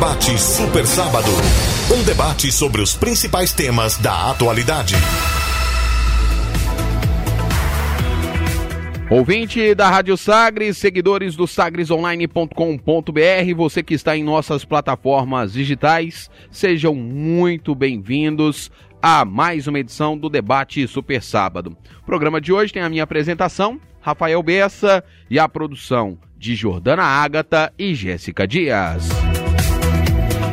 Debate Super Sábado. Um debate sobre os principais temas da atualidade. Ouvinte da Rádio Sagres, seguidores do sagresonline.com.br, você que está em nossas plataformas digitais, sejam muito bem-vindos a mais uma edição do Debate Super Sábado. O programa de hoje tem a minha apresentação, Rafael Bessa, e a produção de Jordana Ágata e Jéssica Dias.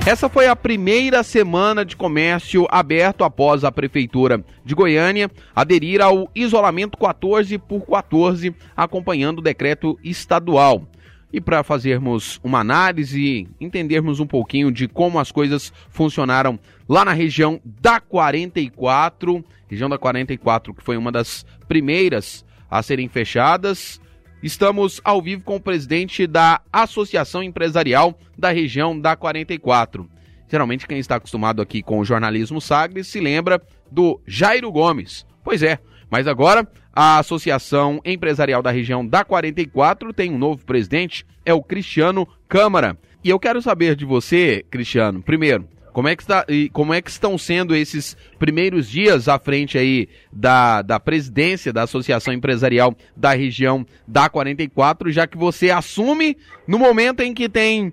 Essa foi a primeira semana de comércio aberto após a Prefeitura de Goiânia aderir ao isolamento 14 por 14, acompanhando o decreto estadual. E para fazermos uma análise e entendermos um pouquinho de como as coisas funcionaram lá na região da 44, região da 44 que foi uma das primeiras a serem fechadas, Estamos ao vivo com o presidente da Associação Empresarial da região da 44. Geralmente quem está acostumado aqui com o jornalismo Sagres se lembra do Jairo Gomes. Pois é, mas agora a Associação Empresarial da região da 44 tem um novo presidente, é o Cristiano Câmara. E eu quero saber de você, Cristiano, primeiro, como é que, está, como é que estão sendo esses primeiros dias à frente aí da, da presidência da Associação Empresarial da região da 44, já que você assume no momento em que tem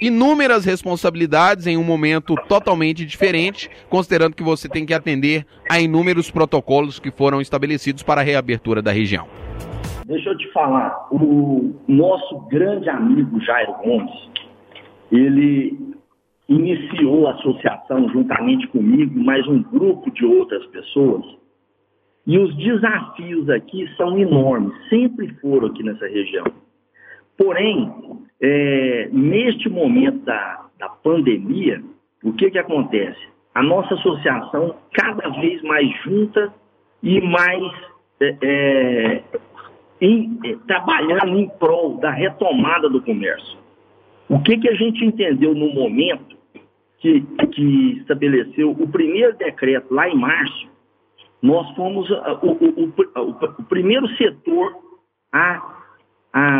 inúmeras responsabilidades em um momento totalmente diferente, considerando que você tem que atender a inúmeros protocolos que foram estabelecidos para a reabertura da região. Deixa eu te falar, o nosso grande amigo Jairo Gomes, ele iniciou a associação juntamente comigo, mais um grupo de outras pessoas. E os desafios aqui são enormes, sempre foram aqui nessa região. Porém, é, neste momento da, da pandemia, o que, que acontece? A nossa associação cada vez mais junta e mais é, é, em, é, trabalhando em prol da retomada do comércio. O que, que a gente entendeu no momento que, que estabeleceu o primeiro decreto lá em março, nós fomos uh, o, o, o, o primeiro setor a,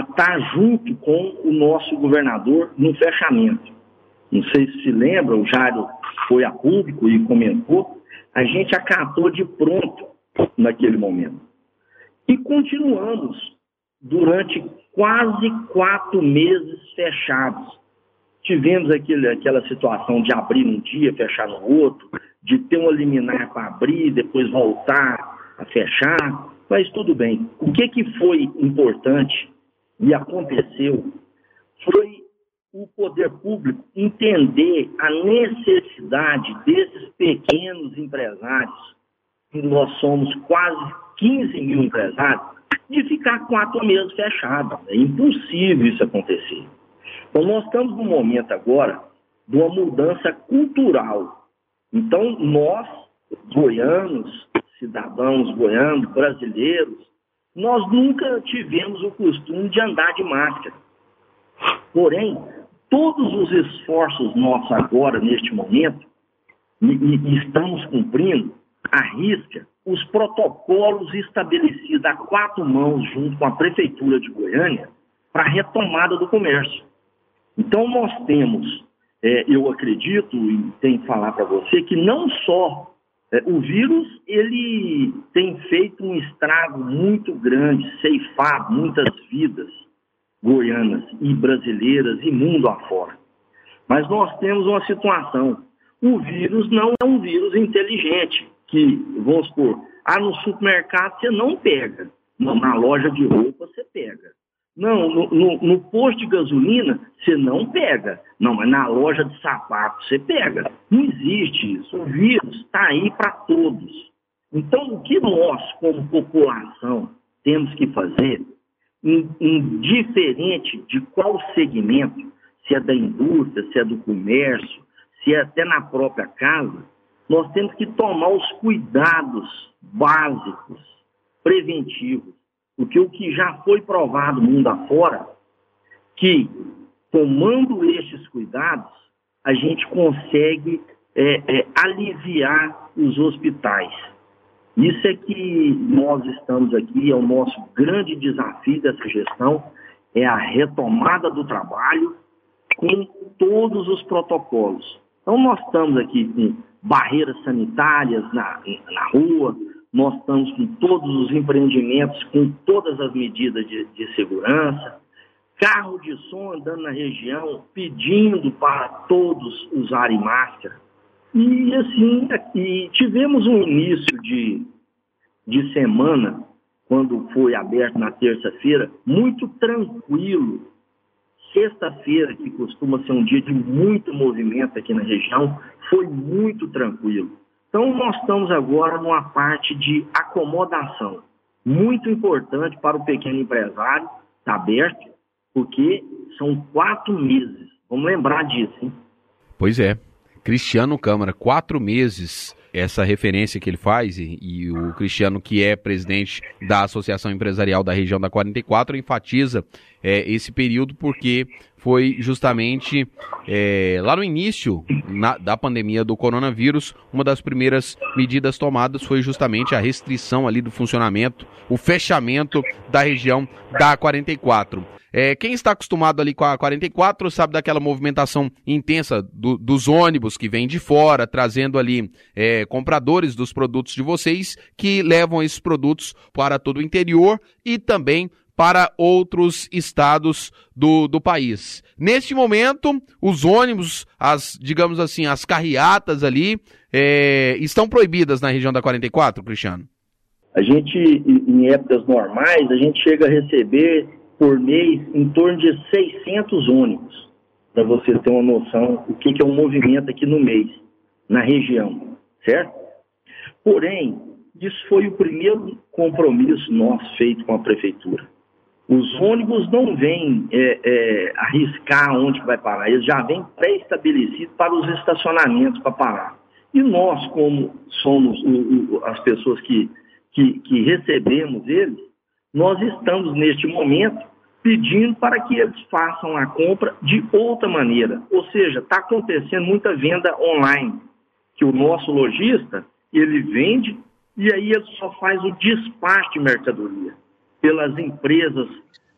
estar junto com o nosso governador no fechamento. Não sei se se lembra, o Jário foi a público e comentou, a gente acatou de pronto naquele momento. E continuamos durante quase quatro meses fechados. Tivemos aquele, aquela situação de abrir um dia, fechar no outro, de ter um liminar para abrir, depois voltar a fechar, mas tudo bem. O que, que foi importante e aconteceu foi o poder público entender a necessidade desses pequenos empresários, nós somos quase 15 mil empresários, de ficar quatro meses fechados. É impossível isso acontecer. Então, nós estamos num momento agora de uma mudança cultural. Então, nós, goianos, cidadãos goianos, brasileiros, nós nunca tivemos o costume de andar de máscara. Porém, todos os esforços nossos agora, neste momento, e, e estamos cumprindo, arrisca os protocolos estabelecidos a quatro mãos junto com a Prefeitura de Goiânia para a retomada do comércio. Então, nós temos, é, eu acredito e tenho que falar para você, que não só é, o vírus ele tem feito um estrago muito grande, ceifado muitas vidas goianas e brasileiras e mundo afora. Mas nós temos uma situação. O vírus não é um vírus inteligente, que, vamos supor, ah, no supermercado você não pega, na loja de roupa você pega. Não, no, no, no, posto de gasolina você não pega. Não, mas na loja de sapato você pega. Não existe isso. O vírus está aí para todos. Então, o que nós, como população, temos que fazer, indiferente de qual segmento, se é da indústria, se é do comércio, se é até na própria casa, nós temos que tomar os cuidados básicos, preventivos porque o que já foi provado mundo afora, que tomando estes cuidados, a gente consegue é, é, aliviar os hospitais. Isso é que nós estamos aqui, é o nosso grande desafio dessa gestão, é a retomada do trabalho com todos os protocolos. Então, nós estamos aqui com barreiras sanitárias na, na rua, nós estamos com todos os empreendimentos, com todas as medidas de, de segurança, carro de som andando na região, pedindo para todos usarem máscara. E assim, e tivemos um início de, de semana, quando foi aberto na terça-feira, muito tranquilo. Sexta-feira, que costuma ser um dia de muito movimento aqui na região, foi muito tranquilo. Então, nós estamos agora numa parte de acomodação, muito importante para o pequeno empresário, está aberto, porque são quatro meses. Vamos lembrar disso, hein? Pois é. Cristiano Câmara, quatro meses, essa referência que ele faz, e, e, o Cristiano, que é presidente da Associação Empresarial da região da 44, enfatiza é, esse período porque foi justamente é, lá no início na, da pandemia do coronavírus, uma das primeiras medidas tomadas foi justamente a restrição ali do funcionamento, o fechamento da região da 44. É, quem está acostumado ali com a 44 sabe daquela movimentação intensa do, dos ônibus que vêm de fora, trazendo ali é, compradores dos produtos de vocês que levam esses produtos para todo o interior e também para outros estados do, do país. Neste momento, os ônibus, as, digamos assim, as carreatas ali, é, estão proibidas na região da 44, Cristiano? A gente, em épocas normais, a gente chega a receber por mês em torno de 600 ônibus, para você ter uma noção o que, que é um movimento aqui no mês, na região, certo? Porém, isso foi o primeiro compromisso nosso feito com a prefeitura. Os ônibus não vêm é, é, arriscar onde vai parar, eles já vêm pré-estabelecidos para os estacionamentos para parar. E nós, como somos o, o, as pessoas que, que, que recebemos eles, nós estamos neste momento pedindo para que eles façam a compra de outra maneira. Ou seja, está acontecendo muita venda online, que o nosso lojista, ele vende e aí ele só faz o despacho de mercadoria pelas empresas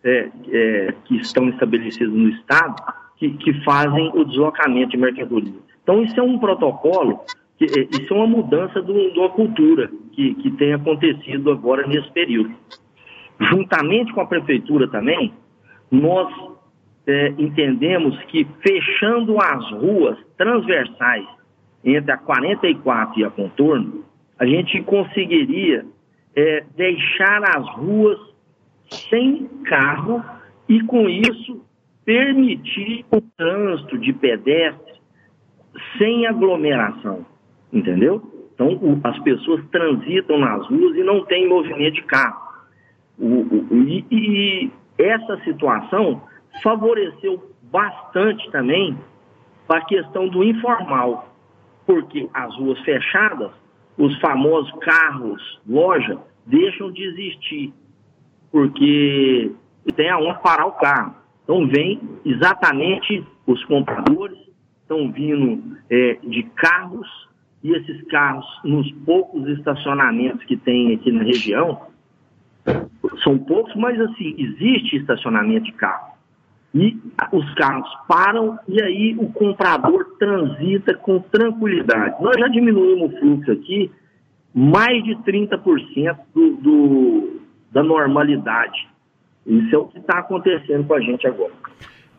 é, é, que estão estabelecidas no Estado, que, que, fazem o deslocamento de mercadoria. Então, isso é um protocolo, que, é, isso é uma mudança de uma cultura que, que tem acontecido agora nesse período. Juntamente com a prefeitura também, nós é, entendemos que fechando as ruas transversais entre a 44 e a contorno, a gente conseguiria é, deixar as ruas sem carro e, com isso, permitir o trânsito de pedestres sem aglomeração, entendeu? Então, o, as pessoas transitam nas ruas e não tem movimento de carro. O, o, e, e essa situação favoreceu bastante também a questão do informal, porque as ruas fechadas, os famosos carros, loja, deixam de existir, porque tem aonde parar o carro. Então vem exatamente os compradores, estão vindo é, de carros, e esses carros, nos poucos estacionamentos que tem aqui na região, são poucos, mas assim, existe estacionamento de carro. E os carros param e aí o comprador transita com tranquilidade. Nós já diminuímos o fluxo aqui mais de 30% do, do, da normalidade. Isso é o que está acontecendo com a gente agora.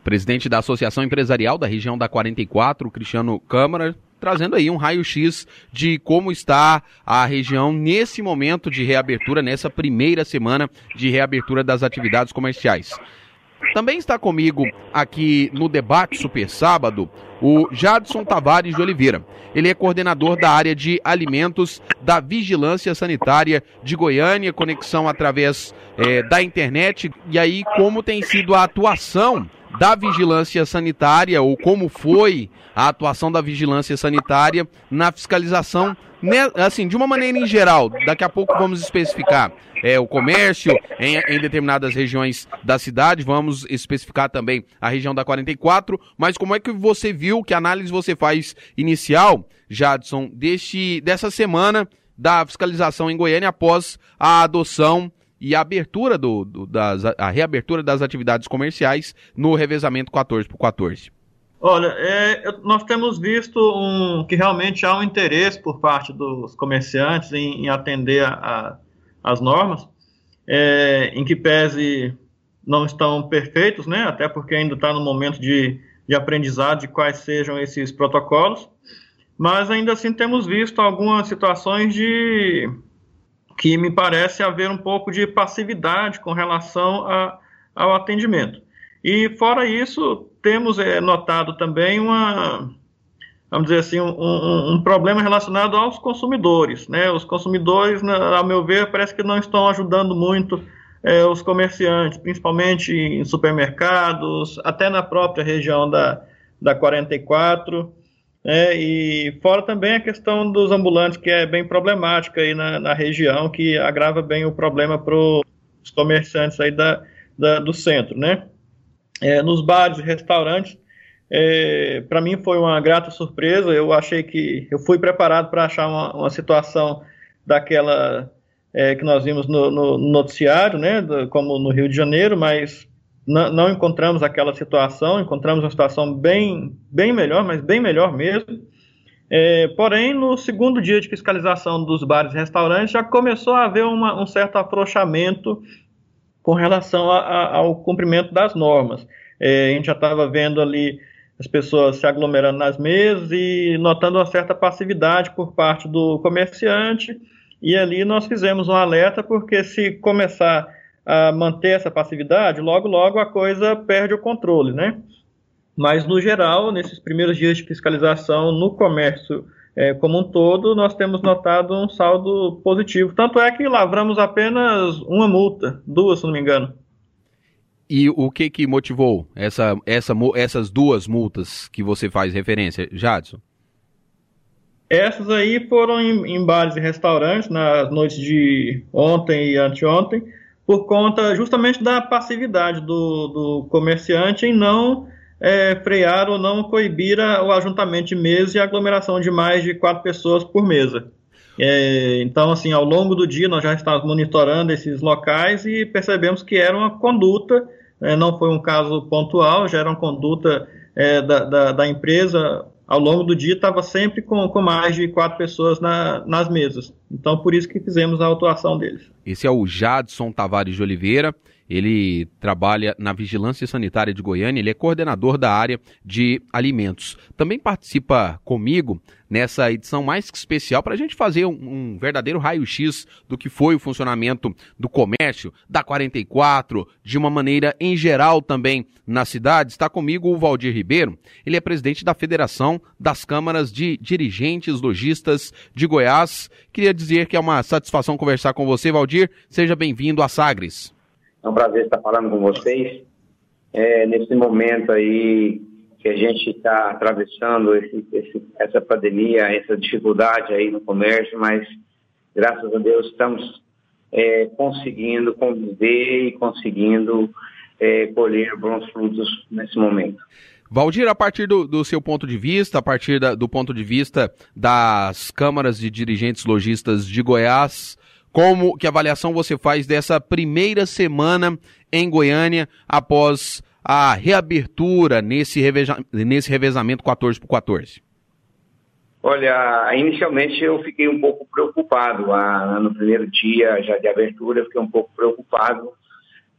Presidente da Associação Empresarial da região da 44, Cristiano Câmara, trazendo aí um raio-x de como está a região nesse momento de reabertura, nessa primeira semana de reabertura das atividades comerciais. Também está comigo aqui no debate Super Sábado o Jadson Tavares de Oliveira. Ele é coordenador da área de alimentos da Vigilância Sanitária de Goiânia, conexão através é, da internet. E aí, como tem sido a atuação da vigilância sanitária ou como foi a atuação da vigilância sanitária na fiscalização, né, assim, de uma maneira em geral. Daqui a pouco vamos especificar é, o comércio em, em determinadas regiões da cidade, vamos especificar também a região da 44, mas como é que você viu, que análise você faz inicial, Jadson, deste, dessa semana da fiscalização em Goiânia após a adoção e a abertura do, do das, a reabertura das atividades comerciais no revezamento 14 por 14. Olha, é, nós temos visto um, que realmente há um interesse por parte dos comerciantes em, em atender a, a, as normas, é, em que pese não estão perfeitos, né, até porque ainda está no momento de, de aprendizado de quais sejam esses protocolos, mas ainda assim temos visto algumas situações de que me parece haver um pouco de passividade com relação a, ao atendimento. E fora isso, temos é, notado também uma, vamos dizer assim, um, um, um, problema relacionado aos consumidores. Né? Os consumidores, ao meu ver, parece que não estão ajudando muito é, os comerciantes, principalmente em supermercados, até na própria região da, da 44. Né? E fora também a questão dos ambulantes, que é bem problemática aí na, na região, que agrava bem o problema para os comerciantes aí da, da, do centro, né? É, nos bares e restaurantes, é, para mim foi uma grata surpresa. Eu achei que eu fui preparado para achar uma, uma, situação daquela é, que nós vimos no, no, noticiário, né, do, como no Rio de Janeiro, mas não encontramos aquela situação. Encontramos uma situação bem, bem melhor, mas bem melhor mesmo. É, porém, no segundo dia de fiscalização dos bares e restaurantes, já começou a haver uma, um certo afrouxamento com relação a, a, ao cumprimento das normas. É, a gente já estava vendo ali as pessoas se aglomerando nas mesas e notando uma certa passividade por parte do comerciante. E ali nós fizemos um alerta, porque se começar a manter essa passividade, logo, logo a coisa perde o controle, né? Mas, no geral, nesses primeiros dias de fiscalização no comércio é, como um todo, nós temos notado um saldo positivo. Tanto é que lavramos apenas uma multa, duas, se não me engano. E o que que motivou essa, essa, essas duas multas que você faz referência, Jadson? Essas aí foram em, em bares e restaurantes nas noites de ontem e anteontem, por conta justamente da passividade do, do comerciante em não é, frear ou não coibir o ajuntamento de mesas e aglomeração de mais de quatro pessoas por mesa. É, então, assim, ao longo do dia nós já estávamos monitorando esses locais e percebemos que era uma conduta, é, não foi um caso pontual, já era uma conduta é, da, da, da, empresa ao longo do dia, estava sempre com, com mais de quatro pessoas na, nas mesas. Então, por isso que fizemos a atuação deles. Esse é o Jadson Tavares de Oliveira. Ele trabalha na Vigilância Sanitária de Goiânia, ele é coordenador da área de alimentos. Também participa comigo nessa edição mais que especial para a gente fazer um, um verdadeiro raio-x do que foi o funcionamento do comércio, da 44, de uma maneira em geral também na cidade. Está comigo o Valdir Ribeiro, ele é presidente da Federação das Câmaras de Dirigentes Logistas de Goiás. Queria dizer que é uma satisfação conversar com você, Valdir. Seja bem-vindo a Sagres. É um prazer estar falando com vocês. É, nesse momento aí que a gente está atravessando esse, esse, essa pandemia, essa dificuldade aí no comércio, mas graças a Deus estamos é, conseguindo conviver e conseguindo é, colher bons frutos nesse momento. Valdir, a partir do, do, seu ponto de vista, a partir da, do ponto de vista das câmaras de dirigentes lojistas de Goiás, como que avaliação você faz dessa primeira semana em Goiânia após a reabertura nesse, reveza, nesse revezamento 14 por 14? Olha, inicialmente eu fiquei um pouco preocupado. Ah, no primeiro dia já de abertura, eu fiquei um pouco preocupado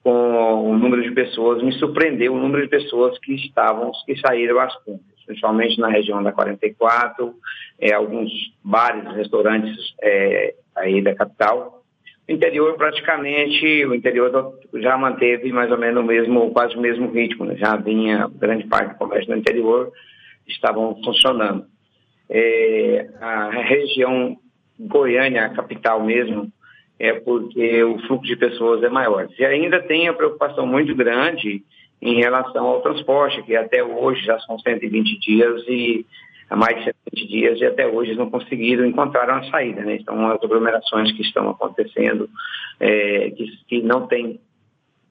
com o número de pessoas. Me surpreendeu o número de pessoas que estavam, que saíram às compras, principalmente na região da 44, é, alguns bares, restaurantes é, aí da capital. O interior praticamente, o interior já manteve mais ou menos o mesmo, quase o mesmo ritmo, né? já vinha grande parte do comércio no interior estavam funcionando. É, a região Goiânia, a capital mesmo, é porque o fluxo de pessoas é maior. E ainda tem a preocupação muito grande em relação ao transporte, que até hoje já são 120 dias e mais de 70 dias e até hoje não conseguiram encontrar uma saída. Né? Então, as aglomerações que estão acontecendo, é, que, que, não tem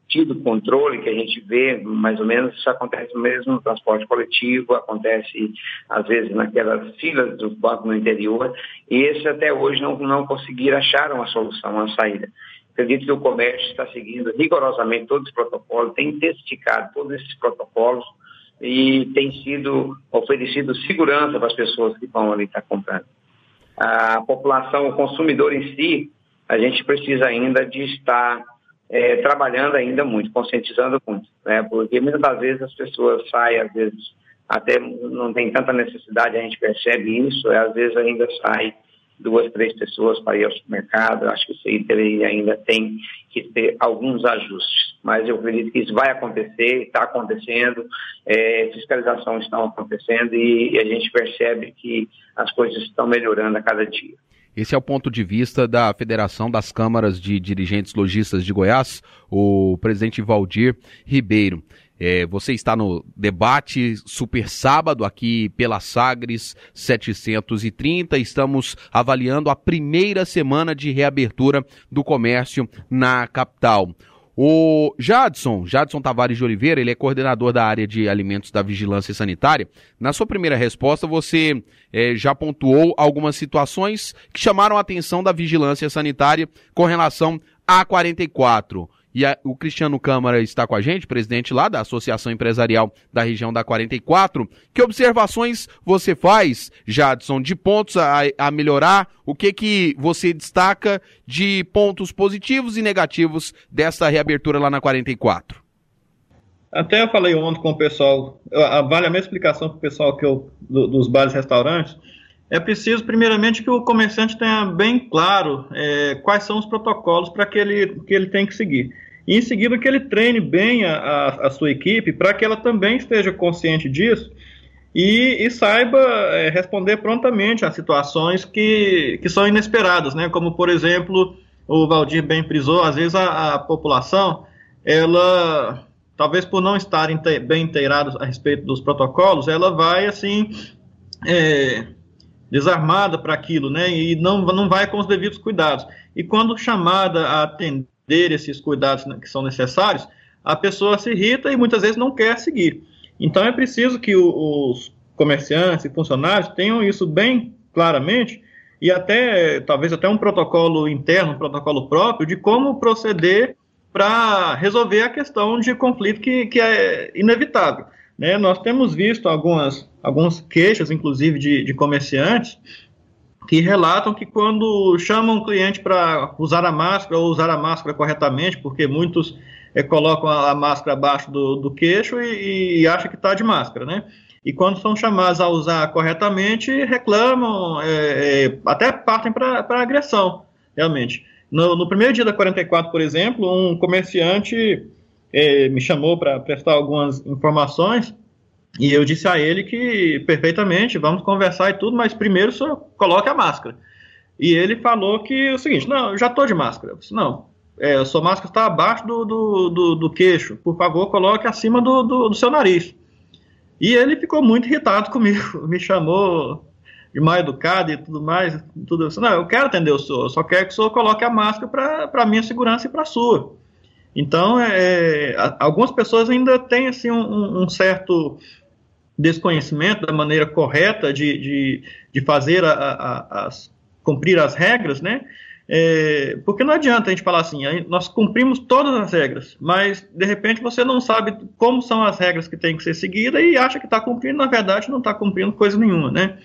tido controle, que a gente vê, mais ou menos, isso acontece mesmo no transporte coletivo, acontece às vezes naquelas filas do banco no interior, e esse até hoje não, não conseguiram achar uma solução, uma saída. Acredito que o comércio está seguindo rigorosamente todos os protocolos, tem intensificado todos esses protocolos, e tem sido oferecido segurança para as pessoas que vão ali estar comprando. A população, o consumidor em si, a gente precisa ainda de estar é, trabalhando ainda muito, conscientizando muito, né? porque muitas vezes as pessoas saem, às vezes até não tem tanta necessidade, a gente percebe isso, às vezes ainda sai duas, três pessoas para ir ao supermercado, acho que isso aí ainda tem que ter alguns ajustes, mas eu acredito que isso vai acontecer, está acontecendo, é, fiscalização estão acontecendo e, e a gente percebe que as coisas estão melhorando a cada dia. Esse é o ponto de vista da Federação das Câmaras de Dirigentes Logistas de Goiás, o presidente Valdir Ribeiro. É, você está no debate Super Sábado aqui pela Sagres 730. Estamos avaliando a primeira semana de reabertura do comércio na capital. O Jadson, Jadson Tavares de Oliveira, ele é coordenador da área de alimentos da vigilância sanitária. Na sua primeira resposta, você é, já pontuou algumas situações que chamaram a atenção da vigilância sanitária com relação a 44. E a, o Cristiano Câmara está com a gente, presidente lá da Associação Empresarial da região da 44. Que observações você faz, Jadson, de pontos a, a melhorar? O que que você destaca de pontos positivos e negativos dessa reabertura lá na 44? Até eu falei ontem com o pessoal, vale a mesma explicação para o pessoal que eu, do, dos bares e restaurantes. É preciso, primeiramente, que o comerciante tenha bem claro é, quais são os protocolos para que ele, que ele tem que seguir e em seguida que ele treine bem a, a, a sua equipe para que ela também esteja consciente disso e, e saiba é, responder prontamente a situações que, que são inesperadas, né? Como, por exemplo, o Valdir bem frisou, às vezes a, a população, ela, talvez por não estar bem inteirados a respeito dos protocolos, ela vai, assim, é, desarmada para aquilo, né? E não, não vai com os devidos cuidados. E quando chamada a atender ter esses cuidados que são necessários, a pessoa se irrita e muitas vezes não quer seguir. Então é preciso que os comerciantes e funcionários tenham isso bem claramente e até talvez até um protocolo interno, um protocolo próprio de como proceder para resolver a questão de conflito que, que é inevitável. Né? Nós temos visto algumas, algumas queixas, inclusive, de, de comerciantes que relatam que quando chamam um cliente para usar a máscara ou usar a máscara corretamente, porque muitos é, colocam a, máscara abaixo do, do queixo e, e acham que está de máscara, né? E quando são chamados a usar corretamente, reclamam, é, é, até partem para agressão, realmente. No, no, primeiro dia da 44, por exemplo, um comerciante me chamou para prestar algumas informações e eu disse a ele que perfeitamente, vamos conversar e tudo, mas primeiro só coloque a máscara. E ele falou que o seguinte: não, eu já estou de máscara. Eu disse, não, é, a sua máscara está abaixo do, do, do, do, queixo, por favor, coloque acima do, do, do, seu nariz. E ele ficou muito irritado comigo, me chamou de mal educado e tudo mais. Tudo isso. Não, eu quero atender o senhor, só quero que o senhor coloque a máscara para a minha segurança e para a sua. Então, é, algumas pessoas ainda têm assim, um, um certo desconhecimento da maneira correta de, de, de fazer a, a, as, cumprir as regras, né? É, porque não adianta a gente falar assim, nós cumprimos todas as regras, mas de repente você não sabe como são as regras que têm que ser seguidas e acha que está cumprindo, na verdade não está cumprindo coisa nenhuma, né?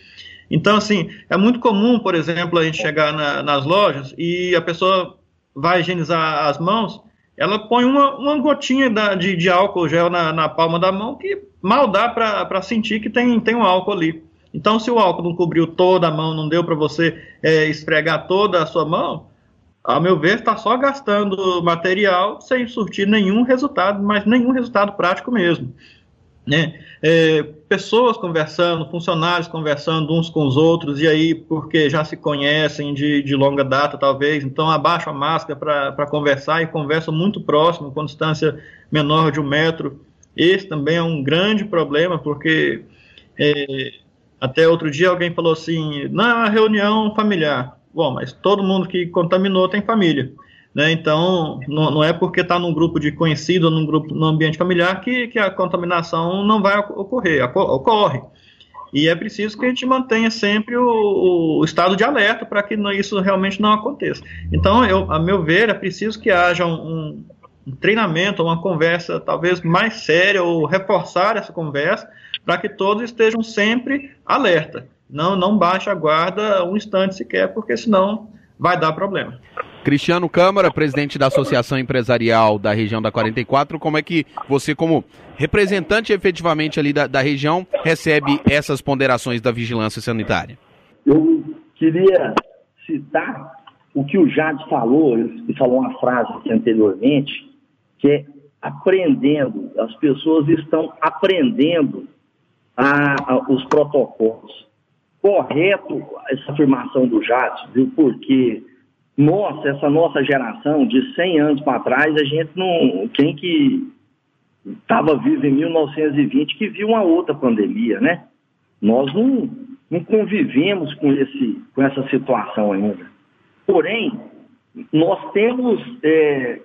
Então, assim, é muito comum, por exemplo, a gente chegar na, nas lojas e a pessoa vai higienizar as mãos ela põe uma, uma gotinha da, de, de, álcool gel na, na, palma da mão que mal dá para sentir que tem, tem um álcool ali. Então, se o álcool não cobriu toda a mão, não deu para você é, esfregar toda a sua mão, ao meu ver, está só gastando material sem surtir nenhum resultado, mas nenhum resultado prático mesmo né? É, pessoas conversando, funcionários conversando uns com os outros, e aí, porque já se conhecem de, de longa data, talvez, então abaixam a máscara para conversar e conversam muito próximo, com distância menor de um metro. Esse também é um grande problema, porque é, até outro dia alguém falou assim: uma reunião familiar. Bom, mas todo mundo que contaminou tem família. Né? Então, não, não, é porque está num grupo de conhecido, num grupo no ambiente familiar, que, que a contaminação não vai ocorrer, ocorre. E é preciso que a gente mantenha sempre o, o estado de alerta para que isso realmente não aconteça. Então, eu, a meu ver, é preciso que haja um, um treinamento, uma conversa talvez mais séria ou reforçar essa conversa para que todos estejam sempre alerta. Não, não baixe a guarda um instante sequer, porque senão vai dar problema. Cristiano Câmara, presidente da Associação Empresarial da região da 44, como é que você, como representante efetivamente ali da, da região, recebe essas ponderações da vigilância sanitária? Eu queria citar o que o Jades falou, ele falou uma frase anteriormente, que é aprendendo, as pessoas estão aprendendo a, a, os protocolos. Correto essa afirmação do Jades, viu? Porque nossa, essa nossa geração de 100 anos para trás, a gente não. Quem que estava vivo em 1920 que viu uma outra pandemia, né? Nós não, não convivemos com, esse, com essa situação ainda. Porém, nós temos é,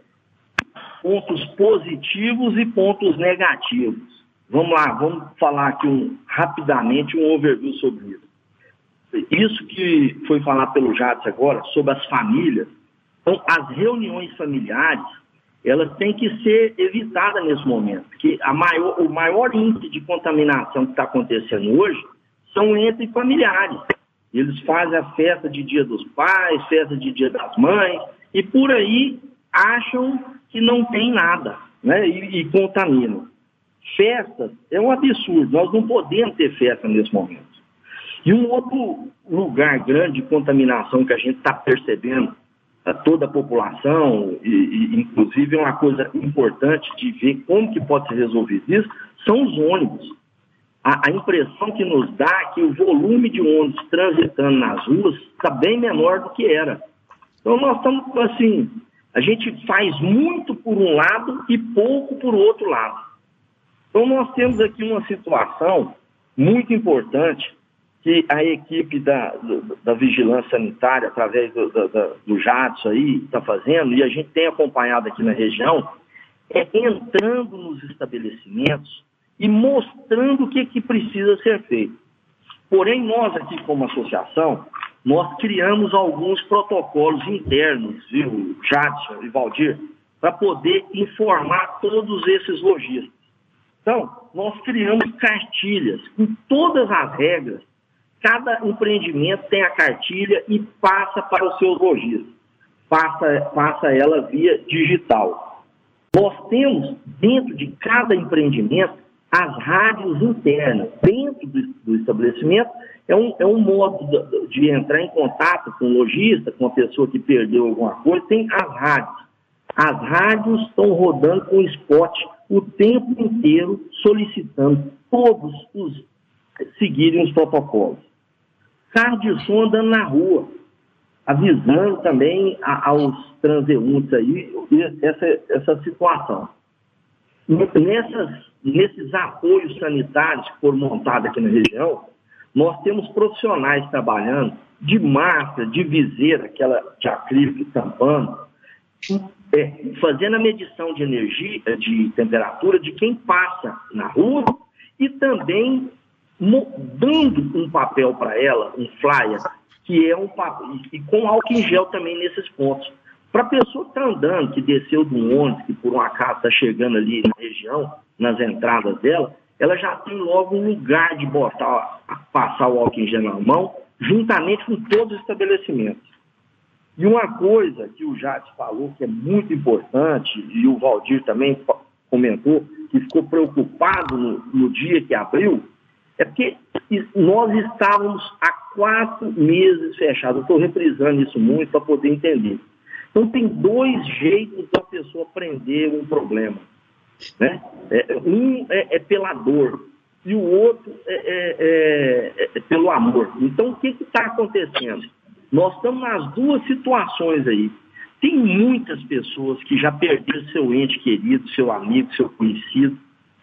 pontos positivos e pontos negativos. Vamos lá, vamos falar aqui um, rapidamente um overview sobre isso. Isso que foi falado pelo Jades agora, sobre as famílias. Então, as reuniões familiares, elas têm que ser evitadas nesse momento, porque a maior, o maior índice de contaminação que está acontecendo hoje são entre familiares. Eles fazem a festa de dia dos pais, festa de dia das mães, e por aí acham que não tem nada, né? E, e contaminam. Festas é um absurdo, nós não podemos ter festa nesse momento. E um outro lugar grande de contaminação que a gente está percebendo, a toda a população, e, e, inclusive é uma coisa importante de ver como que pode ser resolvido isso, são os ônibus. A, a impressão que nos dá é que o volume de ônibus transitando nas ruas está bem menor do que era. Então nós estamos assim, a gente faz muito por um lado e pouco por outro lado. Então nós temos aqui uma situação muito importante que a equipe da, da vigilância sanitária, através do, do, do aí, está fazendo, e a gente tem acompanhado aqui na região, é entrando nos estabelecimentos e mostrando o que, que precisa ser feito. Porém, nós aqui como associação, nós criamos alguns protocolos internos, viu, Jadson e Valdir, para poder informar todos esses lojistas. Então, nós criamos cartilhas com todas as regras Cada empreendimento tem a cartilha e passa para os seus lojistas. Passa, passa ela via digital. Nós temos, dentro de cada empreendimento, as rádios internas. Dentro do, do estabelecimento, é um, é um modo de, de, entrar em contato com o lojista, com a pessoa que perdeu alguma coisa, tem as rádios. As rádios estão rodando com spot o tempo inteiro, solicitando todos os seguirem os protocolos carro de som andando na rua, avisando também a, aos transeuntes aí essa, essa situação. Nessas, nesses apoios sanitários que foram montados aqui na região, nós temos profissionais trabalhando de máscara, de viseira, aquela de acrílico tampando, é, fazendo a medição de energia, de temperatura de quem passa na rua e também dando um papel para ela, um flyer, que é um papel, e com álcool em gel também nesses pontos. Para a pessoa que está andando, que desceu de um ônibus, que por um acaso está chegando ali na região, nas entradas dela, ela já tem logo um lugar de botar, passar o álcool em gel na mão, juntamente com todos os estabelecimentos. E uma coisa que o Jades falou que é muito importante, e o Valdir também comentou, que ficou preocupado no, no dia que abriu, é porque nós estávamos há quatro meses fechados. Estou reprisando isso muito para poder entender. Então, tem dois jeitos da pessoa aprender um problema. Né? É, um é, é, pela dor e o outro é, é, é, é pelo amor. Então, o que está acontecendo? Nós estamos nas duas situações aí. Tem muitas pessoas que já perderam seu ente querido, seu amigo, seu conhecido,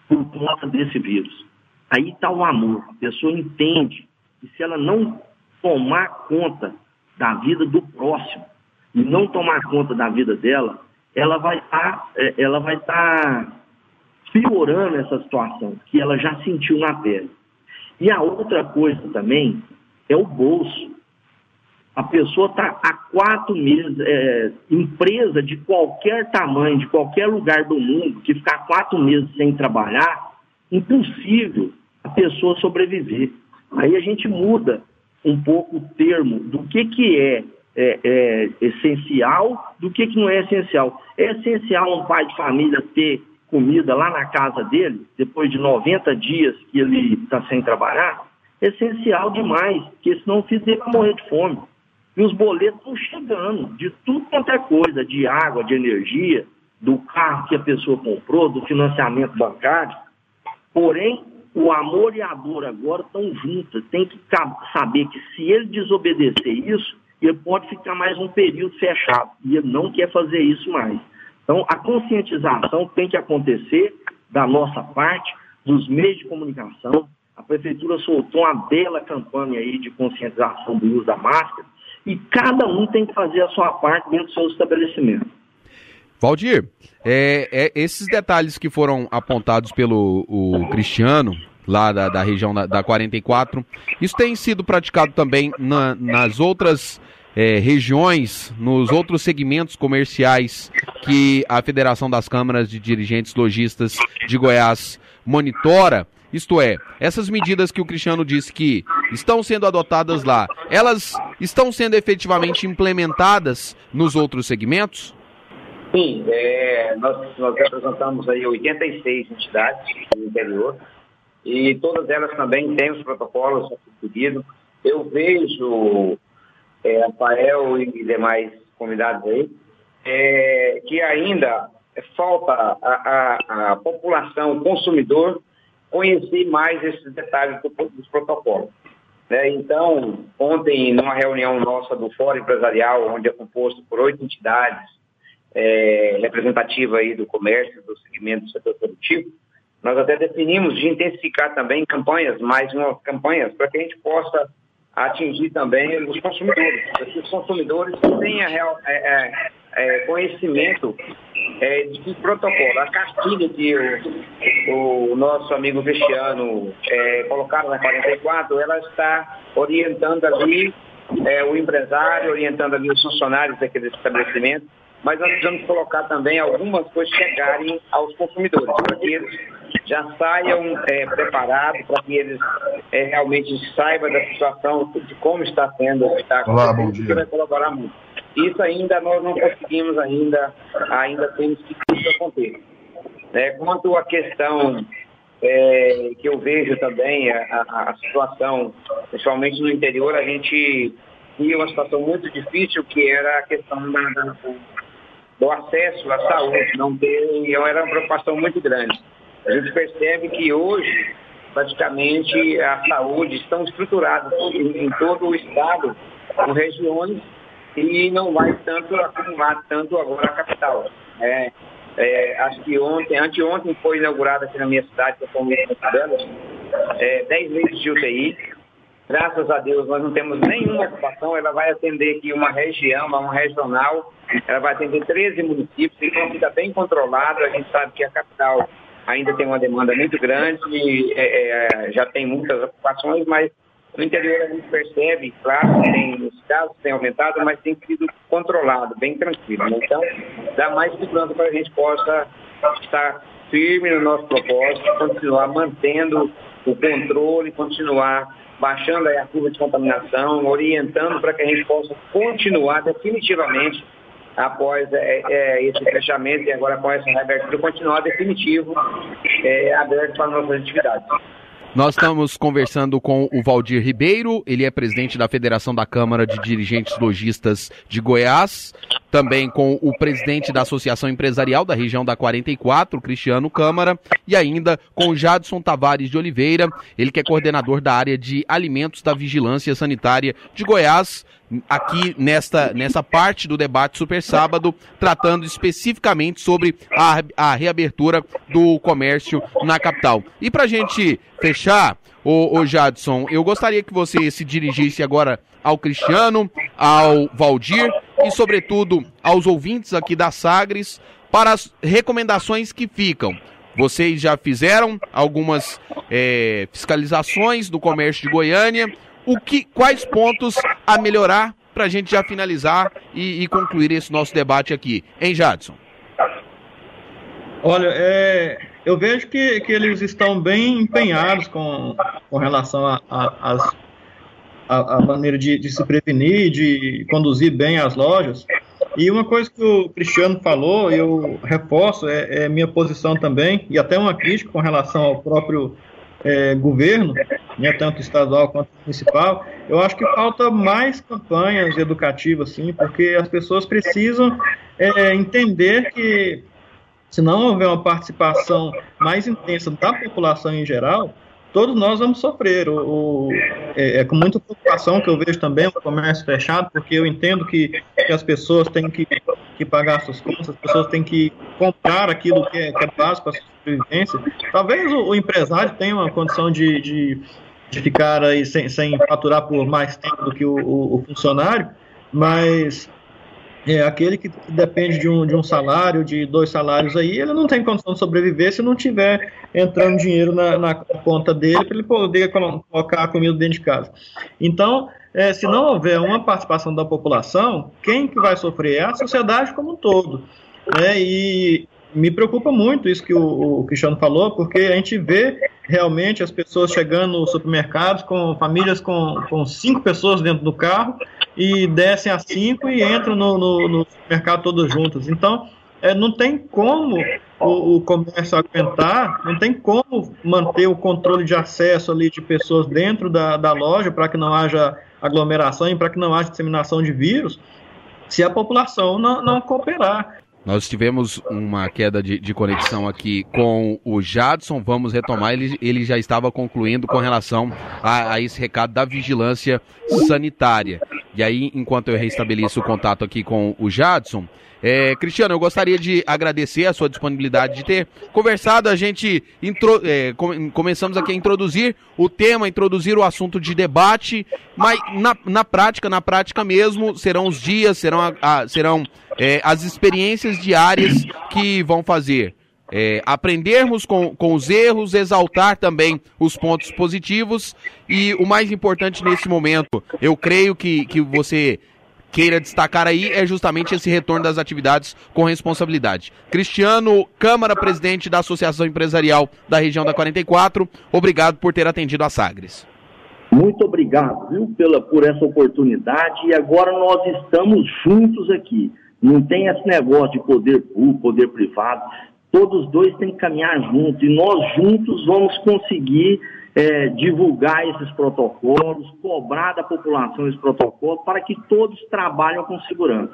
por conta desse vírus. Aí está o amor. A pessoa entende que se ela não tomar conta da vida do próximo e não tomar conta da vida dela, ela vai estar tá, é, ela vai estar tá piorando essa situação que ela já sentiu na pele. E a outra coisa também é o bolso. a pessoa está há quatro meses, é, empresa de qualquer tamanho, de qualquer lugar do mundo, que ficar quatro meses sem trabalhar, impossível a pessoa sobreviver. Aí a gente muda um pouco o termo do que, que é, é, é essencial do que, que não é essencial. É essencial um pai de família ter comida lá na casa dele, depois de 90 dias que ele está sem trabalhar? É essencial demais, porque senão o filho dele vai morrer de fome. E os boletos estão chegando de tudo quanto é coisa, de água, de energia, do carro que a pessoa comprou, do financiamento bancário. Porém, o amor e a dor agora estão juntas. Tem que saber que se ele desobedecer isso, ele pode ficar mais um período fechado. E ele não quer fazer isso mais. Então, a conscientização tem que acontecer da nossa parte, dos meios de comunicação. A prefeitura soltou uma bela campanha aí de conscientização do uso da máscara e cada um tem que fazer a sua parte dentro do seu estabelecimento. Valdir, é, é, esses detalhes que foram apontados pelo o Cristiano, lá da, da região da, da 44, isso tem sido praticado também na, nas outras é, regiões, nos outros segmentos comerciais que a Federação das Câmaras de Dirigentes Logistas de Goiás monitora. Isto é, essas medidas que o Cristiano disse que estão sendo adotadas lá, elas estão sendo efetivamente implementadas nos outros segmentos? Sim, é, nós, nós representamos aí 86 entidades no interior e todas elas também têm os protocolos seguidos. Eu vejo, é, Rafael e demais convidados aí, é, que ainda falta a, a, a população, o consumidor, conhecer mais esses detalhes do, dos protocolos. Né? Então, ontem, numa reunião nossa do Fórum Empresarial, onde é composto por oito entidades é, representativas aí do comércio, do segmento do setor produtivo, nós até definimos de intensificar também campanhas, mais uma campanhas, para que a gente possa atingir também os consumidores, que os consumidores tenham real, é, é, é, conhecimento é, de que protocolo, a cartilha que o, o nosso amigo Cristiano é, colocaram na 44, ela está orientando ali é, o empresário, orientando ali os funcionários daquele estabelecimento, mas nós precisamos colocar também algumas coisas chegarem aos consumidores, para que eles já saiam é, preparados, para que eles é, realmente saibam da situação, de como está sendo, está acontecendo, isso vai colaborar muito. Isso ainda nós não conseguimos ainda, ainda temos que isso aconteça. É, quanto à questão é, que eu vejo também, a, a, a, situação, principalmente no interior, a gente tinha uma situação muito difícil, que era a questão da, da, do acesso à saúde, não ter, era uma preocupação muito grande. A gente percebe que hoje, praticamente, a saúde estão estruturadas em, todo o estado, com regiões, e não vai tanto acumular tanto agora a capital. É, é, acho que ontem, anteontem foi inaugurada aqui na minha cidade, que é Luís das é, 10 leitos de UTI. Graças a Deus nós não temos nenhuma ocupação, ela vai atender aqui uma região, uma regional, ela vai atender 13 municípios, então fica bem controlado, a gente sabe que a capital ainda tem uma demanda muito grande, e, é, é, já tem muitas ocupações, mas no interior a gente percebe, claro, tem, os casos têm aumentado, mas tem sido controlado, bem tranquilo. Né? Então, dá mais segurança para a gente possa estar firme no nosso propósito, continuar mantendo o controle, continuar baixando a curva de contaminação, orientando para que a gente possa continuar definitivamente após é, é, esse fechamento e agora com essa reabertura, continuar definitivo é, aberto para nossas atividades. Nós estamos conversando com o Valdir Ribeiro, ele é presidente da Federação da Câmara de Dirigentes Logistas de Goiás, também com o presidente da Associação Empresarial da região da 44, Cristiano Câmara, e ainda com Jadson Tavares de Oliveira, ele que é coordenador da área de alimentos da Vigilância Sanitária de Goiás, aqui nesta, nessa parte do debate Super Sábado, tratando especificamente sobre a, a reabertura do comércio na capital. E para a gente fechar, o, o Jadson, eu gostaria que você se dirigisse agora ao Cristiano, ao Valdir e, sobretudo, aos ouvintes aqui da Sagres para as recomendações que ficam. Vocês já fizeram algumas é, fiscalizações do comércio de Goiânia o que, quais pontos a melhorar para a gente já finalizar e, e, concluir esse nosso debate aqui. Hein, Jadson? Olha, é, eu vejo que, que eles estão bem empenhados com, com relação a, a, a, a maneira de, de, se prevenir, de conduzir bem as lojas. E uma coisa que o Cristiano falou, eu reforço, é, é minha posição também, e até uma crítica com relação ao próprio é, governo, né, tanto estadual quanto municipal, eu acho que falta mais campanhas educativas, sim, porque as pessoas precisam é, entender que se não houver uma participação mais intensa da população em geral, todos nós vamos sofrer. O, o é, é, com muita preocupação que eu vejo também o comércio fechado, porque eu entendo que, que as pessoas têm que, que pagar suas contas, as pessoas têm que comprar aquilo que é, que é básico para a sobrevivência. Talvez o, o, empresário tenha uma condição de, de, de ficar aí sem, sem, faturar por mais tempo do que o, o, o funcionário, mas é, aquele que depende de um, de um salário, de dois salários aí, ele não tem condição de sobreviver se não tiver entrando dinheiro na, na conta dele para ele poder colocar a comida dentro de casa. Então, é, se não houver uma participação da população, quem que vai sofrer é a sociedade como um todo. Né? E me preocupa muito isso que o, o Cristiano falou, porque a gente vê realmente as pessoas chegando nos supermercados com famílias com, com cinco pessoas dentro do carro e descem a cinco e entram no, no, no supermercado todos juntos. Então, é, não tem como o, o, comércio aguentar, não tem como manter o controle de acesso ali de pessoas dentro da, da loja para que não haja aglomeração e para que não haja disseminação de vírus, se a população não, não cooperar. Nós tivemos uma queda de, de, conexão aqui com o Jadson. Vamos retomar. Ele, ele já estava concluindo com relação a, a, esse recado da vigilância sanitária. E aí, enquanto eu restabeleço o contato aqui com o Jadson, é, Cristiano, eu gostaria de agradecer a sua disponibilidade de ter conversado. A gente intro, é, começamos aqui a introduzir o tema, introduzir o assunto de debate, mas na, na prática, na prática mesmo, serão os dias, serão, a, a, serão é, as experiências diárias que vão fazer. É, aprendermos com, com os erros, exaltar também os pontos positivos e o mais importante nesse momento, eu creio que, que você queira destacar aí é justamente esse retorno das atividades com responsabilidade. Cristiano Câmara, presidente da Associação Empresarial da região da 44, obrigado por ter atendido a Sagres. Muito obrigado, viu, pela, por essa oportunidade e agora nós estamos juntos aqui. Não tem esse negócio de poder público, poder privado. Todos dois têm que caminhar juntos e nós juntos vamos conseguir é, divulgar esses protocolos, cobrar da população esse protocolo para que todos trabalhem com segurança.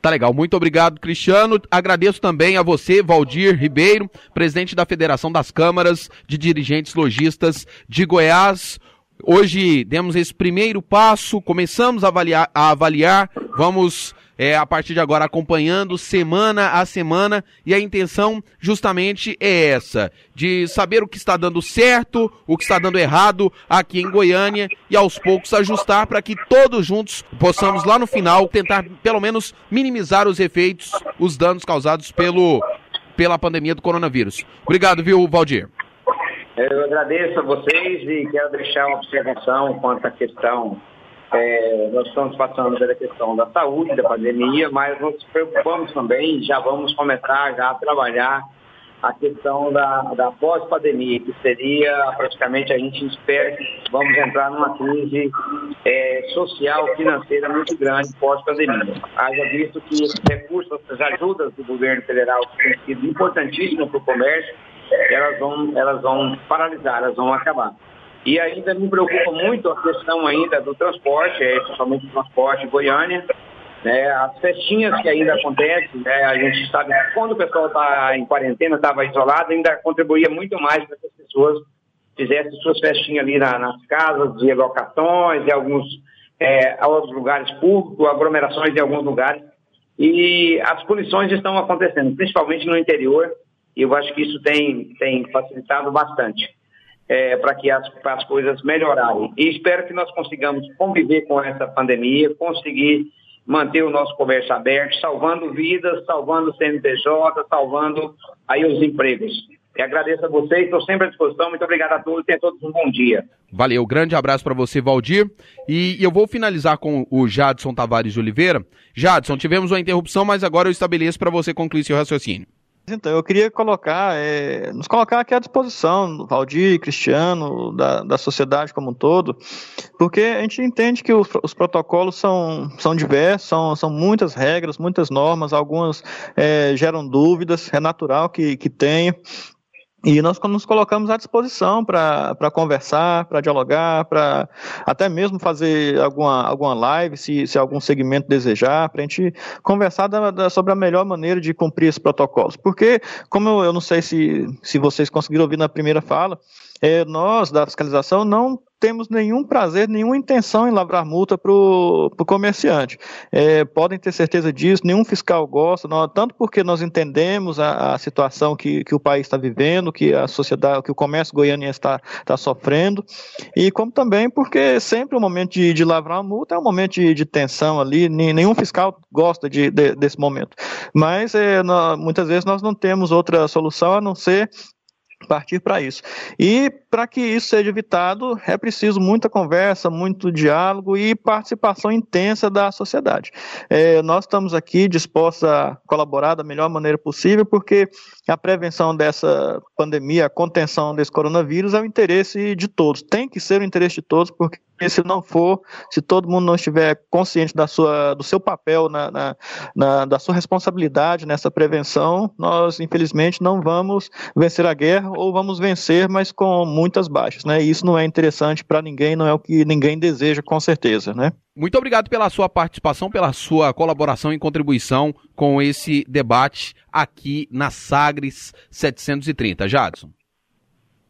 Tá legal, muito obrigado, Cristiano. Agradeço também a você, Valdir Ribeiro, presidente da Federação das Câmaras de Dirigentes Logistas de Goiás. Hoje demos esse primeiro passo, começamos a avaliar, a avaliar vamos é, a partir de agora acompanhando semana a semana e a intenção justamente é essa, de saber o que está dando certo, o que está dando errado aqui em Goiânia e aos poucos ajustar para que todos juntos possamos lá no final tentar pelo menos minimizar os efeitos, os danos causados pelo pela pandemia do coronavírus. Obrigado, viu, Valdir? Eu agradeço a vocês e quero deixar uma observação quanto à questão é, nós estamos passando pela questão da saúde, da pandemia, mas nos preocupamos também, já vamos começar já a trabalhar a questão da, da pós-pandemia, que seria praticamente a gente espera que vamos entrar numa crise é, social, financeira muito grande pós-pandemia. Haja visto que recursos, as ajudas do governo federal, que têm sido importantíssimas para o comércio, elas vão, elas vão paralisar, elas vão acabar. E ainda me preocupa muito a questão ainda do transporte, é, principalmente o transporte Goiânia, né, as festinhas que ainda acontecem, né, a gente sabe que quando o pessoal está em quarentena, estava isolado, ainda contribuía muito mais para que as pessoas fizessem suas festinhas ali na, nas casas, de locações, em alguns é, lugares públicos, aglomerações em alguns lugares. E as punições estão acontecendo, principalmente no interior, e eu acho que isso tem, tem facilitado bastante é, para que as, as coisas melhorarem. E espero que nós consigamos conviver com essa pandemia, conseguir manter o nosso comércio aberto, salvando vidas, salvando o CNPJ, salvando aí os empregos. E agradeço a vocês, estou sempre à disposição. Muito obrigado a todos e a todos um bom dia. Valeu, grande abraço para você, Valdir. E eu vou finalizar com o Jadson Tavares de Oliveira. Jadson, tivemos uma interrupção, mas agora eu estabeleço para você concluir seu raciocínio. Então, eu queria colocar, é, nos colocar aqui à disposição, Valdir, Cristiano, da, da sociedade como um todo, porque a gente entende que os, os protocolos são, são diversos, são, são muitas regras, muitas normas, algumas é, geram dúvidas, é natural que, que tenha, e nós nos colocamos à disposição para conversar, para dialogar, para até mesmo fazer alguma, alguma live, se, se algum segmento desejar, para a gente conversar da, da, sobre a melhor maneira de cumprir esses protocolos. Porque, como eu, eu não sei se, se vocês conseguiram ouvir na primeira fala, é, nós, da fiscalização, não temos nenhum prazer, nenhuma intenção em lavrar multa para o comerciante. É, podem ter certeza disso, nenhum fiscal gosta, nós, tanto porque nós entendemos a, a situação que, que o país está vivendo, que a sociedade, que o comércio goiano está, está sofrendo, e como também porque sempre o momento de, de lavrar uma multa é um momento de, de tensão ali, nenhum fiscal gosta de, de, desse momento. Mas é, nós, muitas vezes nós não temos outra solução a não ser partir para isso. E para que isso seja evitado, é preciso muita conversa, muito diálogo e participação intensa da sociedade. É, nós estamos aqui dispostos a colaborar da melhor maneira possível, porque a prevenção dessa pandemia, a contenção desse coronavírus é o interesse de todos. Tem que ser o interesse de todos, porque se não for, se todo mundo não estiver consciente da sua, do seu papel, na, na, na, da sua responsabilidade nessa prevenção, nós, infelizmente, não vamos vencer a guerra ou vamos vencer, mas com muitas baixas. Né? E isso não é interessante para ninguém, não é o que ninguém deseja, com certeza. Né? Muito obrigado pela sua participação, pela sua colaboração e contribuição com esse debate aqui na Sagres 730. Jadson.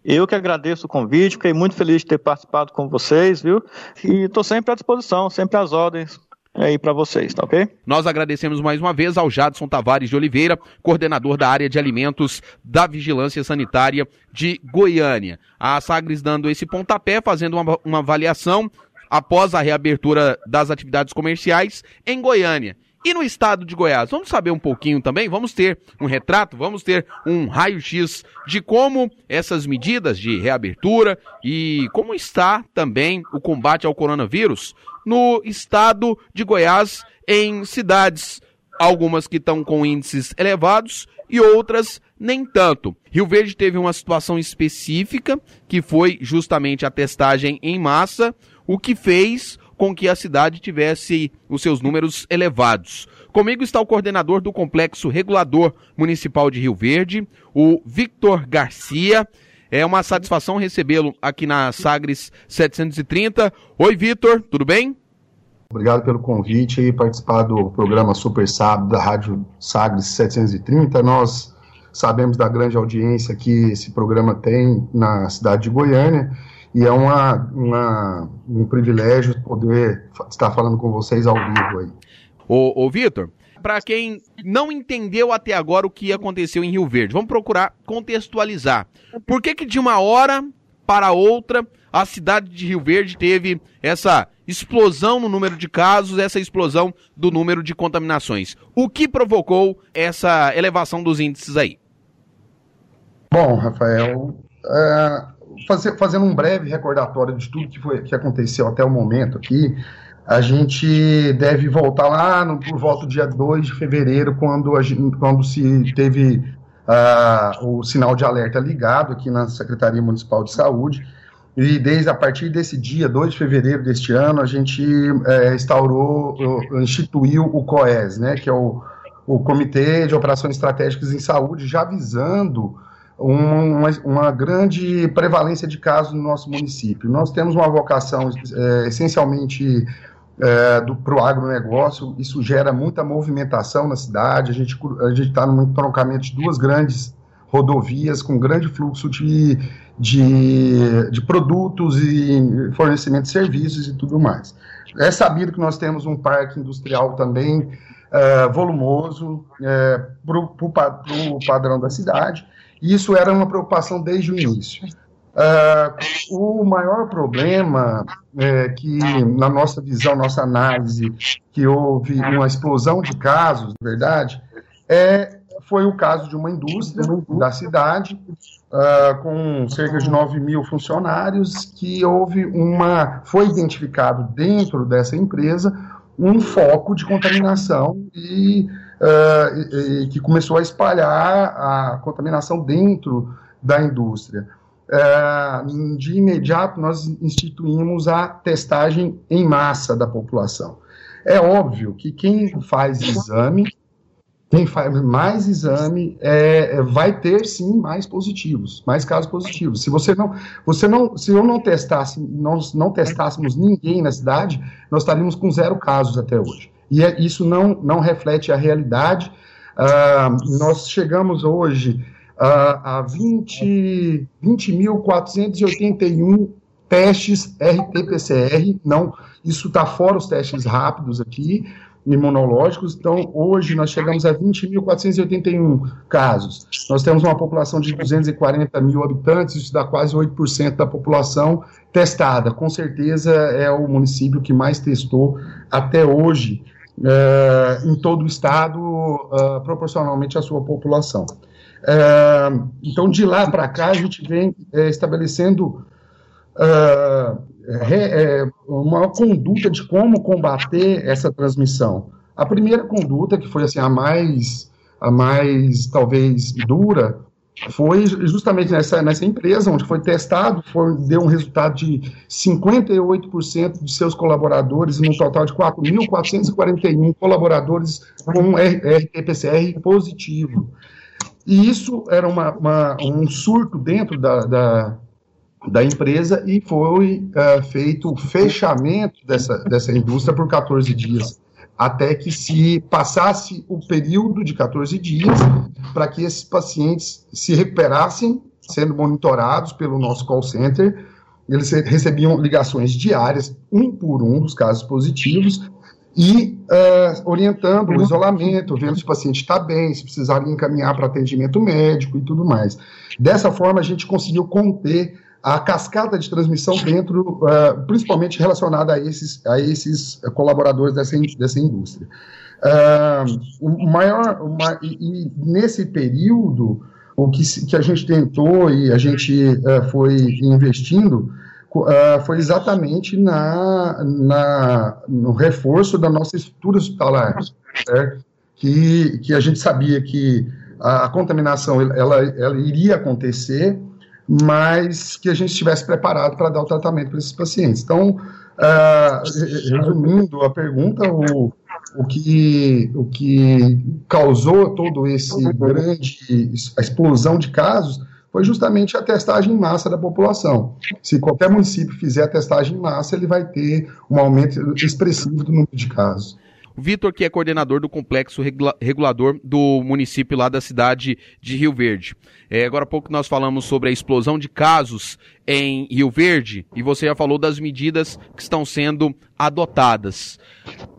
Eu que agradeço o convite, fiquei muito feliz de ter participado com vocês, viu? E estou sempre à disposição, sempre às ordens aí para vocês, tá ok? Nós agradecemos mais uma vez ao Jadson Tavares de Oliveira, coordenador da área de alimentos da Vigilância Sanitária de Goiânia. A Sagres dando esse pontapé, fazendo uma, uma avaliação após a reabertura das atividades comerciais em Goiânia. E no estado de Goiás, vamos saber um pouquinho também? Vamos ter um retrato, vamos ter um raio-x de como essas medidas de reabertura e como está também o combate ao coronavírus no estado de Goiás, em cidades, algumas que estão com índices elevados e outras nem tanto. Rio Verde teve uma situação específica, que foi justamente a testagem em massa, o que fez com que a cidade tivesse os seus números elevados. Comigo está o coordenador do Complexo Regulador Municipal de Rio Verde, o Victor Garcia. É uma satisfação recebê-lo aqui na Sagres 730. Oi, Vitor, tudo bem? Obrigado pelo convite e participar do programa Super Sábado da Rádio Sagres 730. Nós sabemos da grande audiência que esse programa tem na cidade de Goiânia e é uma, uma, um privilégio poder estar falando com vocês ao vivo aí. Ô, ô Vitor, para quem não entendeu até agora o que aconteceu em Rio Verde, vamos procurar contextualizar. Por que que de uma hora para outra a cidade de Rio Verde teve essa explosão no número de casos, essa explosão do número de contaminações? O que provocou essa elevação dos índices aí? Bom, Rafael, é, fazer, fazendo um breve recordatório de tudo que, foi, que aconteceu até o momento aqui, a gente deve voltar lá no, por volta do dia 2 de fevereiro, quando, a, quando se teve uh, o sinal de alerta ligado aqui na Secretaria Municipal de Saúde. E desde a partir desse dia, 2 de fevereiro deste ano, a gente é, instaurou, instituiu o COES, né, que é o, o Comitê de Operações Estratégicas em Saúde, já visando uma, uma, grande prevalência de casos no nosso município. Nós temos uma vocação é, essencialmente é, para o agronegócio, isso gera muita movimentação na cidade, a gente a está no troncamento de duas grandes rodovias com grande fluxo de, de, de produtos e fornecimento de serviços e tudo mais. É sabido que nós temos um parque industrial também é, volumoso é, para o padrão da cidade, e isso era uma preocupação desde o início. Uh, o maior problema é que, na nossa visão, nossa análise, que houve uma explosão de casos, na verdade, é foi o caso de uma indústria da cidade, uh, com cerca de 9 mil funcionários, que houve uma. Foi identificado dentro dessa empresa um foco de contaminação e, uh, e, e que começou a espalhar a contaminação dentro da indústria. Uh, de imediato, nós instituímos a testagem em massa da população. É óbvio que quem faz exame quem faz mais exame é, é, vai ter sim mais positivos, mais casos positivos. Se você não, você não, se eu não testasse, nós não testássemos ninguém na cidade, nós estaríamos com zero casos até hoje. E é, isso não, não reflete a realidade. Uh, nós chegamos hoje uh, a 20, 20.481 testes RT-PCR, não, isso está fora os testes rápidos aqui, imunológicos. Então, hoje nós chegamos a 20.481 casos. Nós temos uma população de 240 mil habitantes, isso dá quase 8% da população testada. Com certeza é o município que mais testou até hoje é, em todo o estado, é, proporcionalmente à sua população. É, então, de lá para cá, a gente vem estabelecendo é, uma conduta de como combater essa transmissão. A primeira conduta, que foi assim, a mais, a mais talvez dura, foi justamente nessa, nessa empresa, onde foi testado, foi, deu um resultado de 58% de seus colaboradores, num total de 4.441 colaboradores com RT-PCR positivo. E isso era uma, uma, um surto dentro da, da da empresa e foi uh, feito o fechamento dessa, dessa indústria por 14 dias, até que se passasse o período de 14 dias para que esses pacientes se recuperassem, sendo monitorados pelo nosso call center. Eles recebiam ligações diárias, um por um, dos casos positivos, e uh, orientando o isolamento, vendo se o paciente está bem, se precisar encaminhar para atendimento médico e tudo mais. Dessa forma, a gente conseguiu conter a cascata de transmissão dentro, uh, principalmente relacionada a esses, a esses colaboradores dessa, dessa indústria. Uh, o maior, uma, e, e, nesse período, o que, que a gente tentou e a gente uh, foi investindo foi exatamente na, na, no reforço da nossa estrutura hospitalar, certo? Que, que a gente sabia que a contaminação ela, ela iria acontecer, mas que a gente estivesse preparado para dar o tratamento para esses pacientes. Então, uh, resumindo a pergunta, o, o, que, o que causou todo esse grande, a explosão de casos foi justamente a testagem em massa da população. Se qualquer município fizer a testagem em massa, ele vai ter um aumento expressivo do número de casos. Vitor, que é coordenador do complexo regula regulador do município lá da cidade de Rio Verde. É, agora há pouco nós falamos sobre a explosão de casos em Rio Verde e você já falou das medidas que estão sendo adotadas.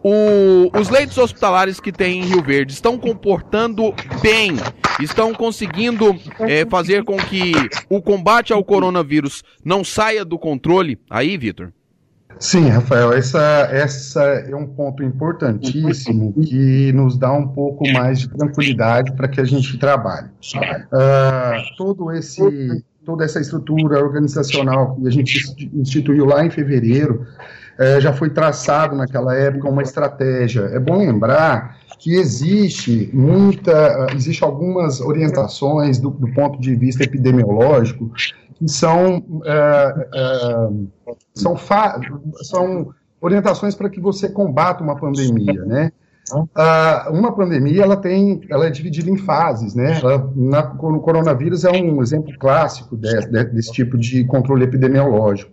O, os leitos hospitalares que tem em Rio Verde estão comportando bem, estão conseguindo é, fazer com que o combate ao coronavírus não saia do controle aí, Vitor? Sim, Rafael, essa, essa é um ponto importantíssimo que nos dá um pouco mais de tranquilidade para que a gente trabalhe. Uh, todo esse, toda essa estrutura organizacional que a gente instituiu lá em fevereiro uh, já foi traçado naquela época uma estratégia. É bom lembrar que existe muita, uh, existe algumas orientações do, do ponto de vista epidemiológico que são, é, é, são, são orientações para que você combata uma pandemia, né? Uh, uma pandemia ela tem, ela é dividida em fases, né? Ela, na, o coronavírus é um exemplo clássico de, de, desse tipo de controle epidemiológico.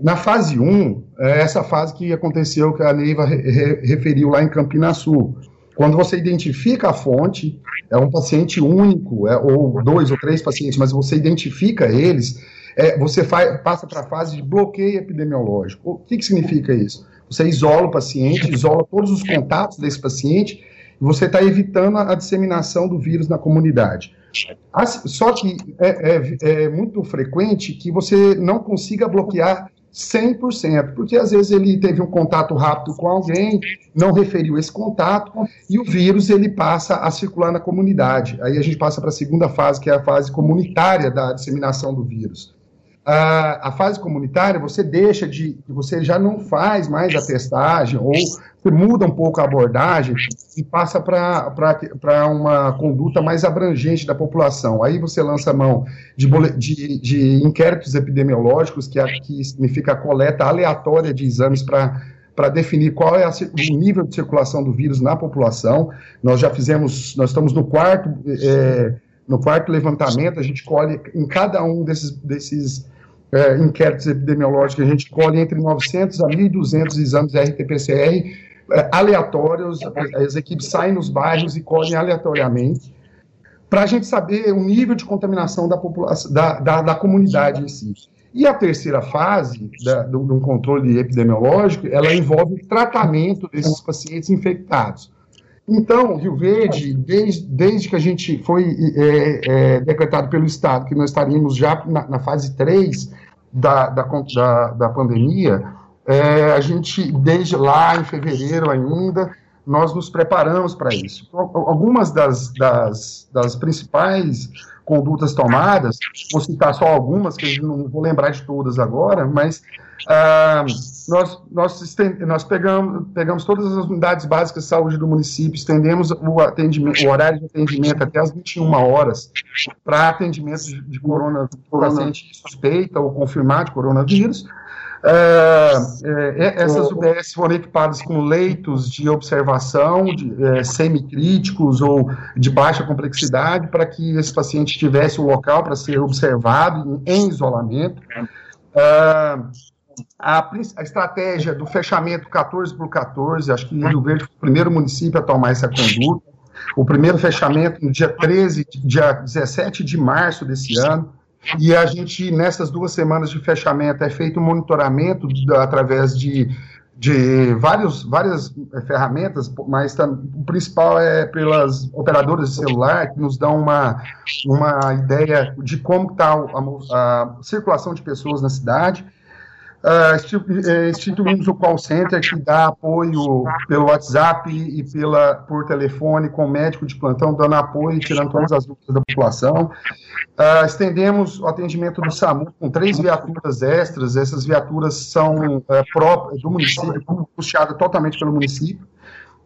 Na fase 1, é essa fase que aconteceu, que a Neiva re, referiu lá em Campinas Sul. Quando você identifica a fonte, é um paciente único, é, ou dois ou três pacientes, mas você identifica eles, é, você faz, passa para a fase de bloqueio epidemiológico. O que, que significa isso? Você isola o paciente, isola todos os contatos desse paciente, e você está evitando a, a, disseminação do vírus na comunidade. As, só que é, é, é muito frequente que você não consiga bloquear 100%, porque às vezes ele teve um contato rápido com alguém, não referiu esse contato, e o vírus ele passa a circular na comunidade. Aí a gente passa para a segunda fase, que é a fase comunitária da disseminação do vírus a, a fase comunitária, você deixa de. Você já não faz mais a testagem, ou você muda um pouco a abordagem e passa para uma conduta mais abrangente da população. Aí você lança a mão de, de, de inquéritos epidemiológicos, que, que significa a coleta aleatória de exames para para definir qual é a, o nível de circulação do vírus na população. Nós já fizemos, nós estamos no quarto, é, no quarto levantamento, a gente colhe em cada um desses, desses é, inquéritos epidemiológicos, a gente colhe entre 900 a 1.200 exames RT-PCR é, aleatórios, as equipes saem nos bairros e colhem aleatoriamente, para a gente saber o nível de contaminação da, da, da, da comunidade em si. E a terceira fase da, do, do, controle epidemiológico, ela envolve o tratamento desses pacientes infectados. Então, Rio Verde, desde, desde que a gente foi é, é, decretado pelo Estado que nós estaríamos já na, na fase 3 da, da, da, da pandemia, é, a gente, desde lá em fevereiro ainda, nós nos preparamos para isso. Algumas das, das, das, principais condutas tomadas, vou citar só algumas, que eu não vou lembrar de todas agora, mas ah, nós, nós, nós pegamos, pegamos todas as unidades básicas de saúde do município, estendemos o, atendimento, o horário de atendimento até as 21 horas para atendimento de, de corona, paciente suspeita ou confirmado de coronavírus. É, é, essas UBS foram equipadas com leitos de observação, de, é, semicríticos ou de baixa complexidade, para que esse paciente tivesse o um local para ser observado em, em isolamento. É, a, a, estratégia do fechamento 14 por 14, acho que Rio Verde foi o primeiro município a tomar essa conduta. O primeiro fechamento no dia 13, dia 17 de março desse ano. E a gente, nessas duas semanas de fechamento, é feito um monitoramento através de, de vários, várias é, ferramentas, mas o principal é pelas operadoras de celular, que nos dão uma, uma ideia de como está a, a circulação de pessoas na cidade Uh, instituímos o call center que dá apoio pelo WhatsApp e pela, por telefone com médico de plantão, dando apoio e tirando todas as dúvidas da população. Uh, estendemos o atendimento do SAMU com três viaturas extras, essas viaturas são uh, próprias do município, puxadas totalmente pelo município,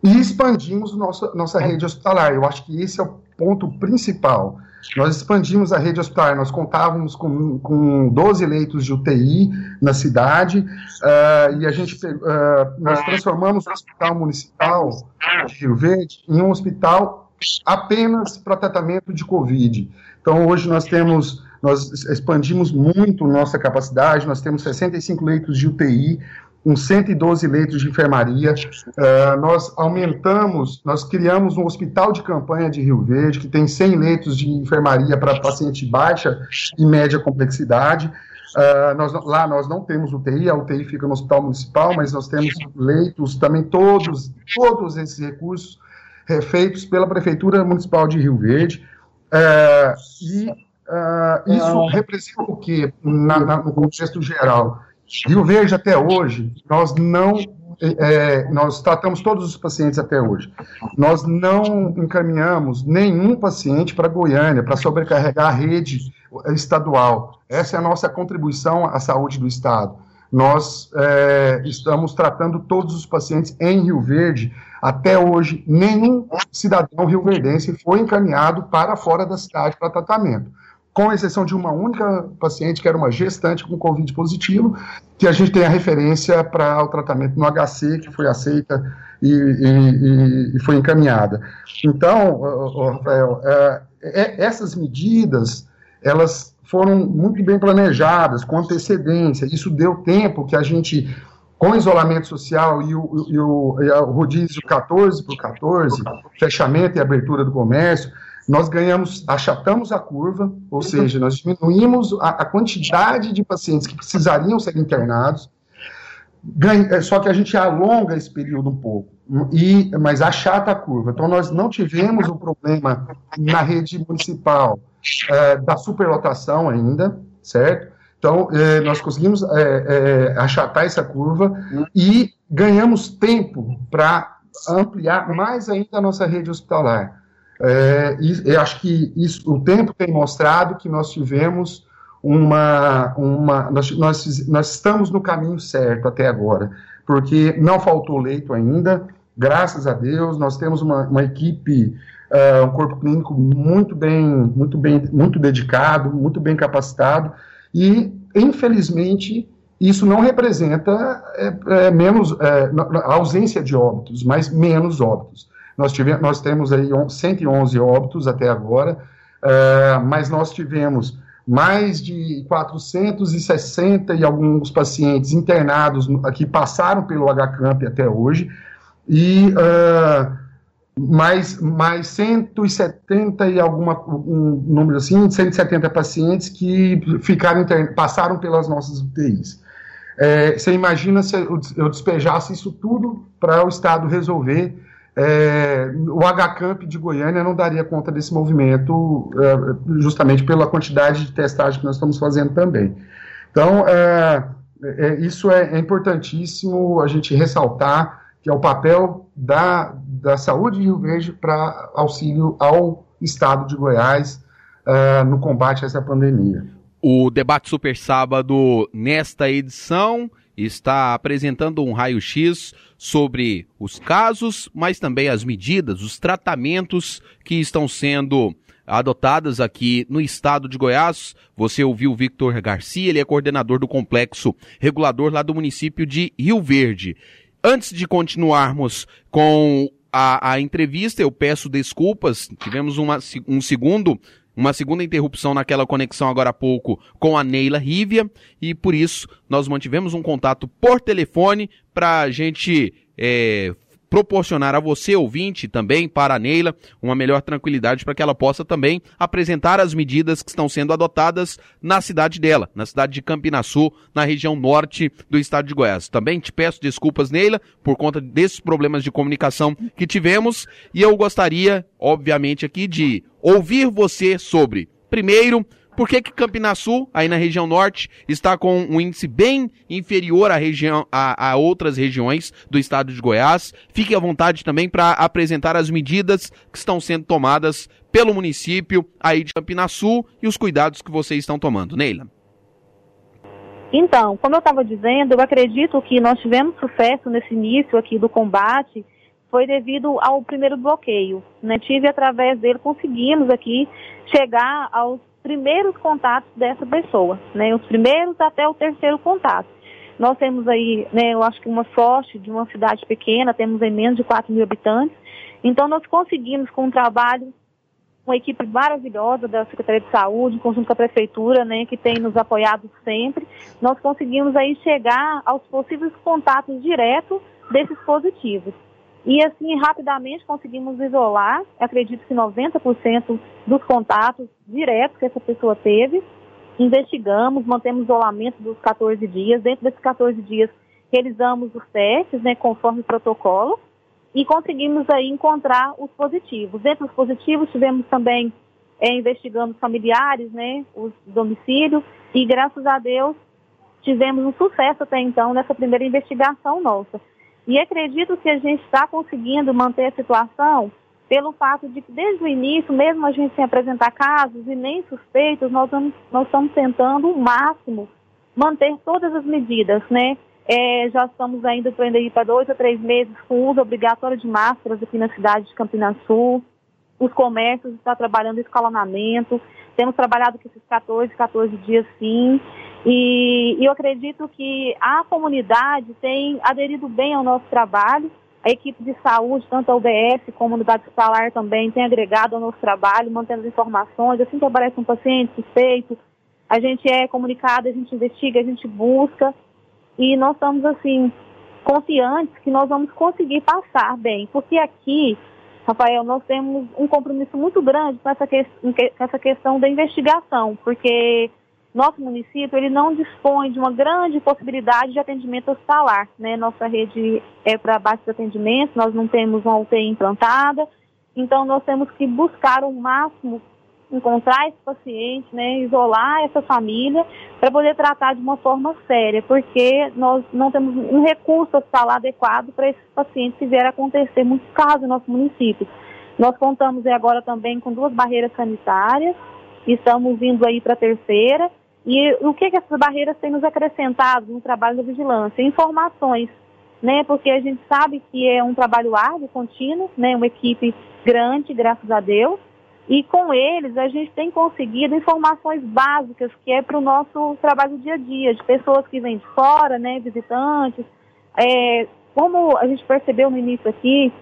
e expandimos nossa, nossa rede hospitalar. Eu acho que esse é o ponto principal. Nós expandimos a rede hospitalar, nós contávamos com, com 12 leitos de UTI na cidade, uh, e a gente, uh, nós transformamos o Hospital Municipal de Rio Verde em um hospital apenas para tratamento de Covid. Então, hoje nós temos, nós expandimos muito nossa capacidade, nós temos 65 leitos de UTI, com 112 leitos de enfermaria. Uh, nós aumentamos, nós criamos um hospital de campanha de Rio Verde, que tem 100 leitos de enfermaria para paciente baixa e média complexidade. Uh, nós, lá nós não temos UTI, a UTI fica no hospital municipal, mas nós temos leitos, também todos, todos esses recursos é, feitos pela Prefeitura Municipal de Rio Verde. Uh, e isso representa o quê, no contexto geral? Rio Verde até hoje, nós não é, nós tratamos todos os pacientes até hoje. Nós não encaminhamos nenhum paciente para Goiânia para sobrecarregar a rede estadual. Essa é a nossa contribuição à saúde do Estado. Nós é, estamos tratando todos os pacientes em Rio Verde. Até hoje, nenhum cidadão rioverdense foi encaminhado para fora da cidade para tratamento com exceção de uma única paciente, que era uma gestante com Covid positivo, que a gente tem a referência para o tratamento no HC, que foi aceita e, e, e foi encaminhada. Então, Rafael, é, é, essas medidas, elas foram muito bem planejadas, com antecedência, isso deu tempo que a gente com isolamento social e o, e o, e o rodízio 14 por 14, fechamento e abertura do comércio, nós ganhamos, achatamos a curva, ou seja, nós diminuímos a, a quantidade de pacientes que precisariam ser internados, ganha, é, só que a gente alonga esse período um pouco, e, mas achata a curva. Então, nós não tivemos o problema na rede municipal é, da superlotação ainda, certo? Então, é, nós conseguimos é, achatar essa curva e ganhamos tempo para ampliar mais ainda a nossa rede hospitalar. É, e, eu acho que isso, o tempo tem mostrado que nós tivemos uma. uma nós, nós, nós estamos no caminho certo até agora, porque não faltou leito ainda, graças a Deus, nós temos uma, uma equipe. Uh, um corpo clínico muito bem, muito bem, muito dedicado, muito bem capacitado, e infelizmente isso não representa é, é, menos é, a ausência de óbitos, mas menos óbitos. Nós, tivemos, nós temos aí 111 óbitos até agora, uh, mas nós tivemos mais de 460 e alguns pacientes internados que passaram pelo HCamp até hoje, e uh, mais, mais 170 e alguma, um número assim, 170 pacientes que ficaram passaram pelas nossas UTIs. É, você imagina se eu despejasse isso tudo para o Estado resolver é, o HCamp de Goiânia não daria conta desse movimento, é, justamente pela quantidade de testagem que nós estamos fazendo também. Então, é, é isso é, é, importantíssimo a gente ressaltar que é o papel da, da saúde de Rio Verde para auxílio ao Estado de Goiás é, no combate a essa pandemia. O debate Super Sábado, nesta edição, está apresentando um raio-x sobre os casos, mas também as medidas, os tratamentos que estão sendo adotadas aqui no estado de Goiás. Você ouviu o Victor Garcia, ele é coordenador do complexo regulador lá do município de Rio Verde. Antes de continuarmos com a, a entrevista, eu peço desculpas, tivemos uma, um segundo uma segunda interrupção naquela conexão agora há pouco com a Neila Rívia e por isso nós mantivemos um contato por telefone para a gente é, proporcionar a você, ouvinte, também para a Neila, uma melhor tranquilidade para que ela possa também apresentar as medidas que estão sendo adotadas na cidade dela, na cidade de Campinaçu, na região norte do estado de Goiás. Também te peço desculpas, Neila, por conta desses problemas de comunicação que tivemos e eu gostaria, obviamente, aqui de ouvir você sobre, primeiro, por que, que Campinaçu, aí na região norte, está com um índice bem inferior à região, a, a outras regiões do estado de Goiás? Fique à vontade também para apresentar as medidas que estão sendo tomadas pelo município aí de Campinaçu e os cuidados que vocês estão tomando. Neila. Então, como eu estava dizendo, eu acredito que nós tivemos sucesso nesse início aqui do combate foi devido ao primeiro bloqueio. Né? Tive através dele, conseguimos aqui chegar aos primeiros contatos dessa pessoa, né? Os primeiros até o terceiro contato. Nós temos aí, né, eu acho que uma sorte de uma cidade pequena, temos aí menos de 4 mil habitantes. Então nós conseguimos com um trabalho, uma equipe maravilhosa da Secretaria de Saúde, em conjunto com a Prefeitura, né, que tem nos apoiado sempre, nós conseguimos aí chegar aos possíveis contatos diretos desses positivos. E assim, rapidamente conseguimos isolar, acredito que 90% dos contatos diretos que essa pessoa teve. Investigamos, mantemos isolamento dos 14 dias. Dentro desses 14 dias, realizamos os testes, né, conforme o protocolo, e conseguimos aí encontrar os positivos. Dentro dos positivos, tivemos também é, investigando os familiares, né, os domicílios, e graças a Deus tivemos um sucesso até então nessa primeira investigação nossa. E acredito que a gente está conseguindo manter a situação pelo fato de que desde o início, mesmo a gente sem apresentar casos e nem suspeitos, nós, vamos, nós estamos tentando o máximo manter todas as medidas, né? É, já estamos ainda ir para dois a três meses com uso obrigatório de máscaras aqui na cidade de Campinas Sul. Os comércios estão trabalhando escalonamento. Temos trabalhado com esses 14, 14 dias sim. E, eu acredito que a comunidade tem aderido bem ao nosso trabalho. A equipe de saúde, tanto a UBS como a unidade hospitalar também, tem agregado ao nosso trabalho, mantendo as informações. Assim que aparece um paciente suspeito, a gente é comunicado, a gente investiga, a gente busca. E nós estamos, assim, confiantes que nós vamos conseguir passar bem. Porque aqui, Rafael, nós temos um compromisso muito grande com essa, que, com essa questão da investigação. Porque nosso município ele não dispõe de uma grande possibilidade de atendimento hospitalar. Né? Nossa rede é para de atendimento, nós não temos uma UTI implantada, então nós temos que buscar o máximo encontrar esse paciente, né, isolar essa família para poder tratar de uma forma séria, porque nós não temos um recurso hospitalar adequado para esses pacientes se vier a acontecer muitos casos no nosso município. Nós contamos agora também com duas barreiras sanitárias, estamos indo aí para a terceira, e o que, que essas barreiras têm nos acrescentado no trabalho da vigilância? Informações, né? Porque a gente sabe que é um trabalho árduo, contínuo, né? Uma equipe grande, graças a Deus. E com eles a gente tem conseguido informações básicas que é para o nosso trabalho dia a dia, de pessoas que vêm de fora, né? Visitantes. É, como a gente percebeu no início aqui,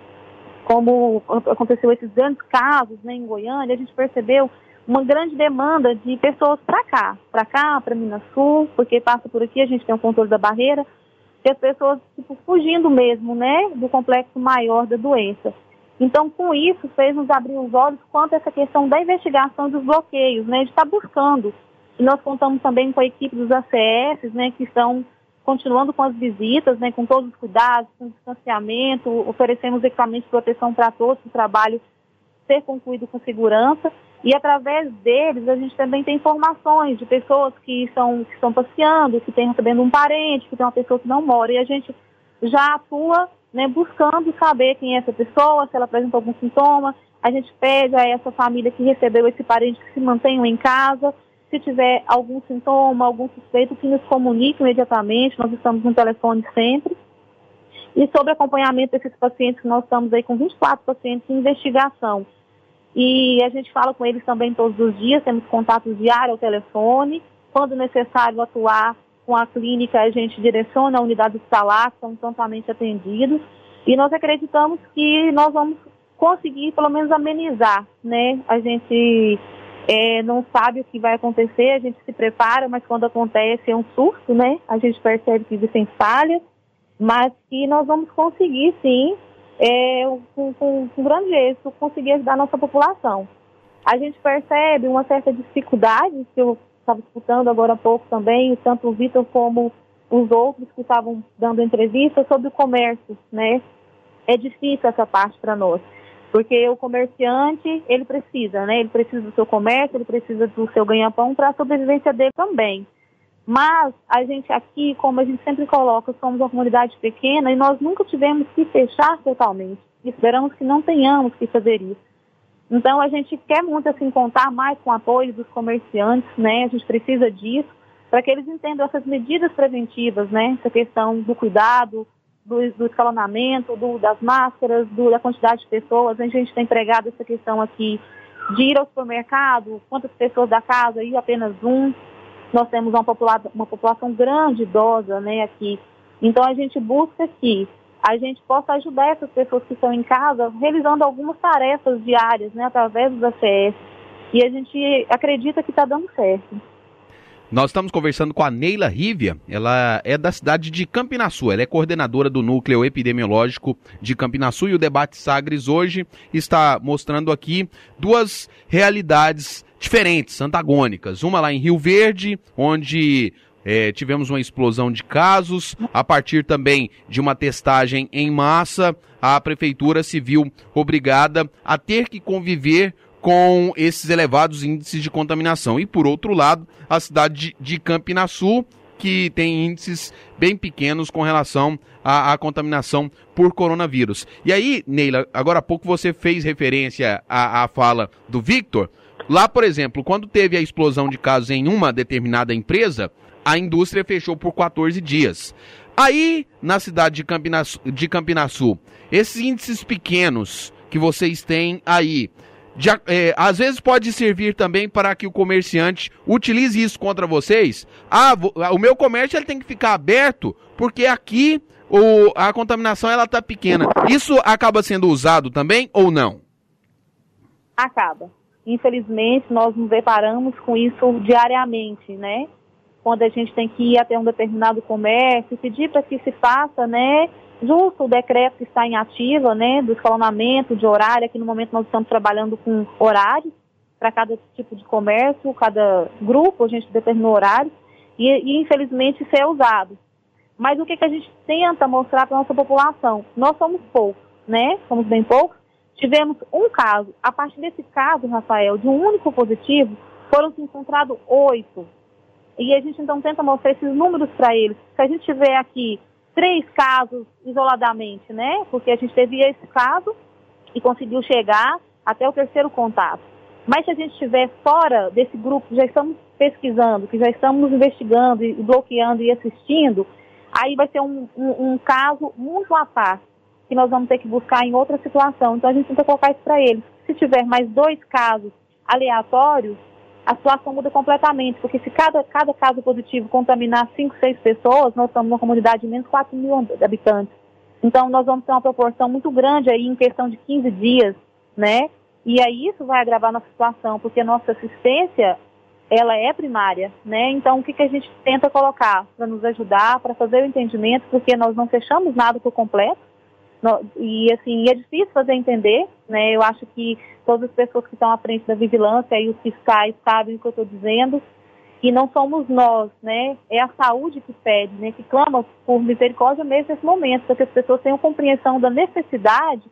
como aconteceu esses grandes casos né, em Goiânia, a gente percebeu uma grande demanda de pessoas para cá, para cá, para Minas Sul, porque passa por aqui, a gente tem o controle da barreira, e as pessoas tipo, fugindo mesmo, né, do complexo maior da doença. Então, com isso, fez nos abrir os olhos quanto a essa questão da investigação dos bloqueios, né, de estar tá buscando. E nós contamos também com a equipe dos ACS, né, que estão continuando com as visitas, né, com todos os cuidados, com distanciamento, oferecemos equipamentos de proteção para todos, o trabalho ser concluído com segurança. E através deles a gente também tem informações de pessoas que estão, que estão passeando, que têm recebendo um parente, que tem uma pessoa que não mora. E a gente já atua né, buscando saber quem é essa pessoa, se ela apresenta algum sintoma. A gente pede a essa família que recebeu esse parente que se mantenham em casa. Se tiver algum sintoma, algum suspeito, que nos comunique imediatamente. Nós estamos no telefone sempre. E sobre acompanhamento desses pacientes, que nós estamos aí com 24 pacientes em investigação. E a gente fala com eles também todos os dias, temos contato diário ao telefone. Quando necessário atuar com a clínica, a gente direciona a unidade hospitalar, são totalmente atendidos. E nós acreditamos que nós vamos conseguir, pelo menos, amenizar, né? A gente é, não sabe o que vai acontecer, a gente se prepara, mas quando acontece é um surto, né? A gente percebe que existem falhas, mas que nós vamos conseguir, sim, é, com, com, com grande êxito, conseguir ajudar a nossa população. A gente percebe uma certa dificuldade, que eu estava escutando agora há pouco também, tanto o Vitor como os outros que estavam dando entrevista sobre o comércio, né? É difícil essa parte para nós, porque o comerciante, ele precisa, né? Ele precisa do seu comércio, ele precisa do seu ganha-pão para a sobrevivência dele também. Mas a gente aqui, como a gente sempre coloca, somos uma comunidade pequena e nós nunca tivemos que fechar totalmente. Esperamos que não tenhamos que fazer isso. Então a gente quer muito assim contar mais com o apoio dos comerciantes, né? A gente precisa disso para que eles entendam essas medidas preventivas, né? Essa questão do cuidado, do, do escalonamento, do, das máscaras, do, da quantidade de pessoas. A gente tem pregado essa questão aqui de ir ao supermercado, quantas pessoas da casa, ir apenas um. Nós temos uma, popula uma população grande idosa, né, aqui. Então a gente busca que a gente possa ajudar essas pessoas que estão em casa realizando algumas tarefas diárias, né, através dos ACS. E a gente acredita que está dando certo. Nós estamos conversando com a Neila Rívia, ela é da cidade de Campinaçu, ela é coordenadora do núcleo epidemiológico de Campinaçu e o debate Sagres hoje está mostrando aqui duas realidades diferentes, antagônicas. Uma lá em Rio Verde, onde é, tivemos uma explosão de casos, a partir também de uma testagem em massa, a prefeitura se viu obrigada a ter que conviver com esses elevados índices de contaminação. E por outro lado, a cidade de Campinaçu, que tem índices bem pequenos com relação à, à, contaminação por coronavírus. E aí, Neila, agora há pouco você fez referência à, à fala do Victor. Lá, por exemplo, quando teve a explosão de casos em uma determinada empresa, a indústria fechou por 14 dias. Aí, na cidade de Campinaçu, de Campinaçu esses índices pequenos que vocês têm aí, de, é, às vezes pode servir também para que o comerciante utilize isso contra vocês. Ah, o meu comércio ele tem que ficar aberto porque aqui o, a contaminação ela está pequena. Isso acaba sendo usado também ou não? Acaba. Infelizmente, nós nos deparamos com isso diariamente, né? Quando a gente tem que ir até um determinado comércio, pedir para que se faça, né? Justo o decreto que está em ativa, né? Do escalonamento de horário. Aqui no momento nós estamos trabalhando com horários para cada tipo de comércio, cada grupo, a gente determinou horários. E, e infelizmente isso é usado. Mas o que, que a gente tenta mostrar para a nossa população? Nós somos poucos, né? Somos bem poucos tivemos um caso. A partir desse caso, Rafael, de um único positivo, foram encontrados oito. E a gente então tenta mostrar esses números para eles. Se a gente tiver aqui três casos isoladamente, né? Porque a gente teve esse caso e conseguiu chegar até o terceiro contato. Mas se a gente estiver fora desse grupo, já estamos pesquisando, que já estamos investigando e bloqueando e assistindo, aí vai ser um, um, um caso muito à parte, que nós vamos ter que buscar em outra situação. Então a gente tenta colocar isso para eles. Se tiver mais dois casos aleatórios, a situação muda completamente, porque se cada, cada caso positivo contaminar 5, 6 pessoas, nós estamos numa comunidade de menos 4 mil habitantes. Então, nós vamos ter uma proporção muito grande aí em questão de 15 dias, né? E aí isso vai agravar nossa situação, porque a nossa assistência, ela é primária, né? Então, o que, que a gente tenta colocar para nos ajudar, para fazer o entendimento, porque nós não fechamos nada por completo, e assim, é difícil fazer entender, né? Eu acho que todas as pessoas que estão à frente da vigilância e os fiscais sabem o que eu estou dizendo, e não somos nós, né? É a saúde que pede, né? Que clama por misericórdia mesmo nesse momento, para que as pessoas tenham compreensão da necessidade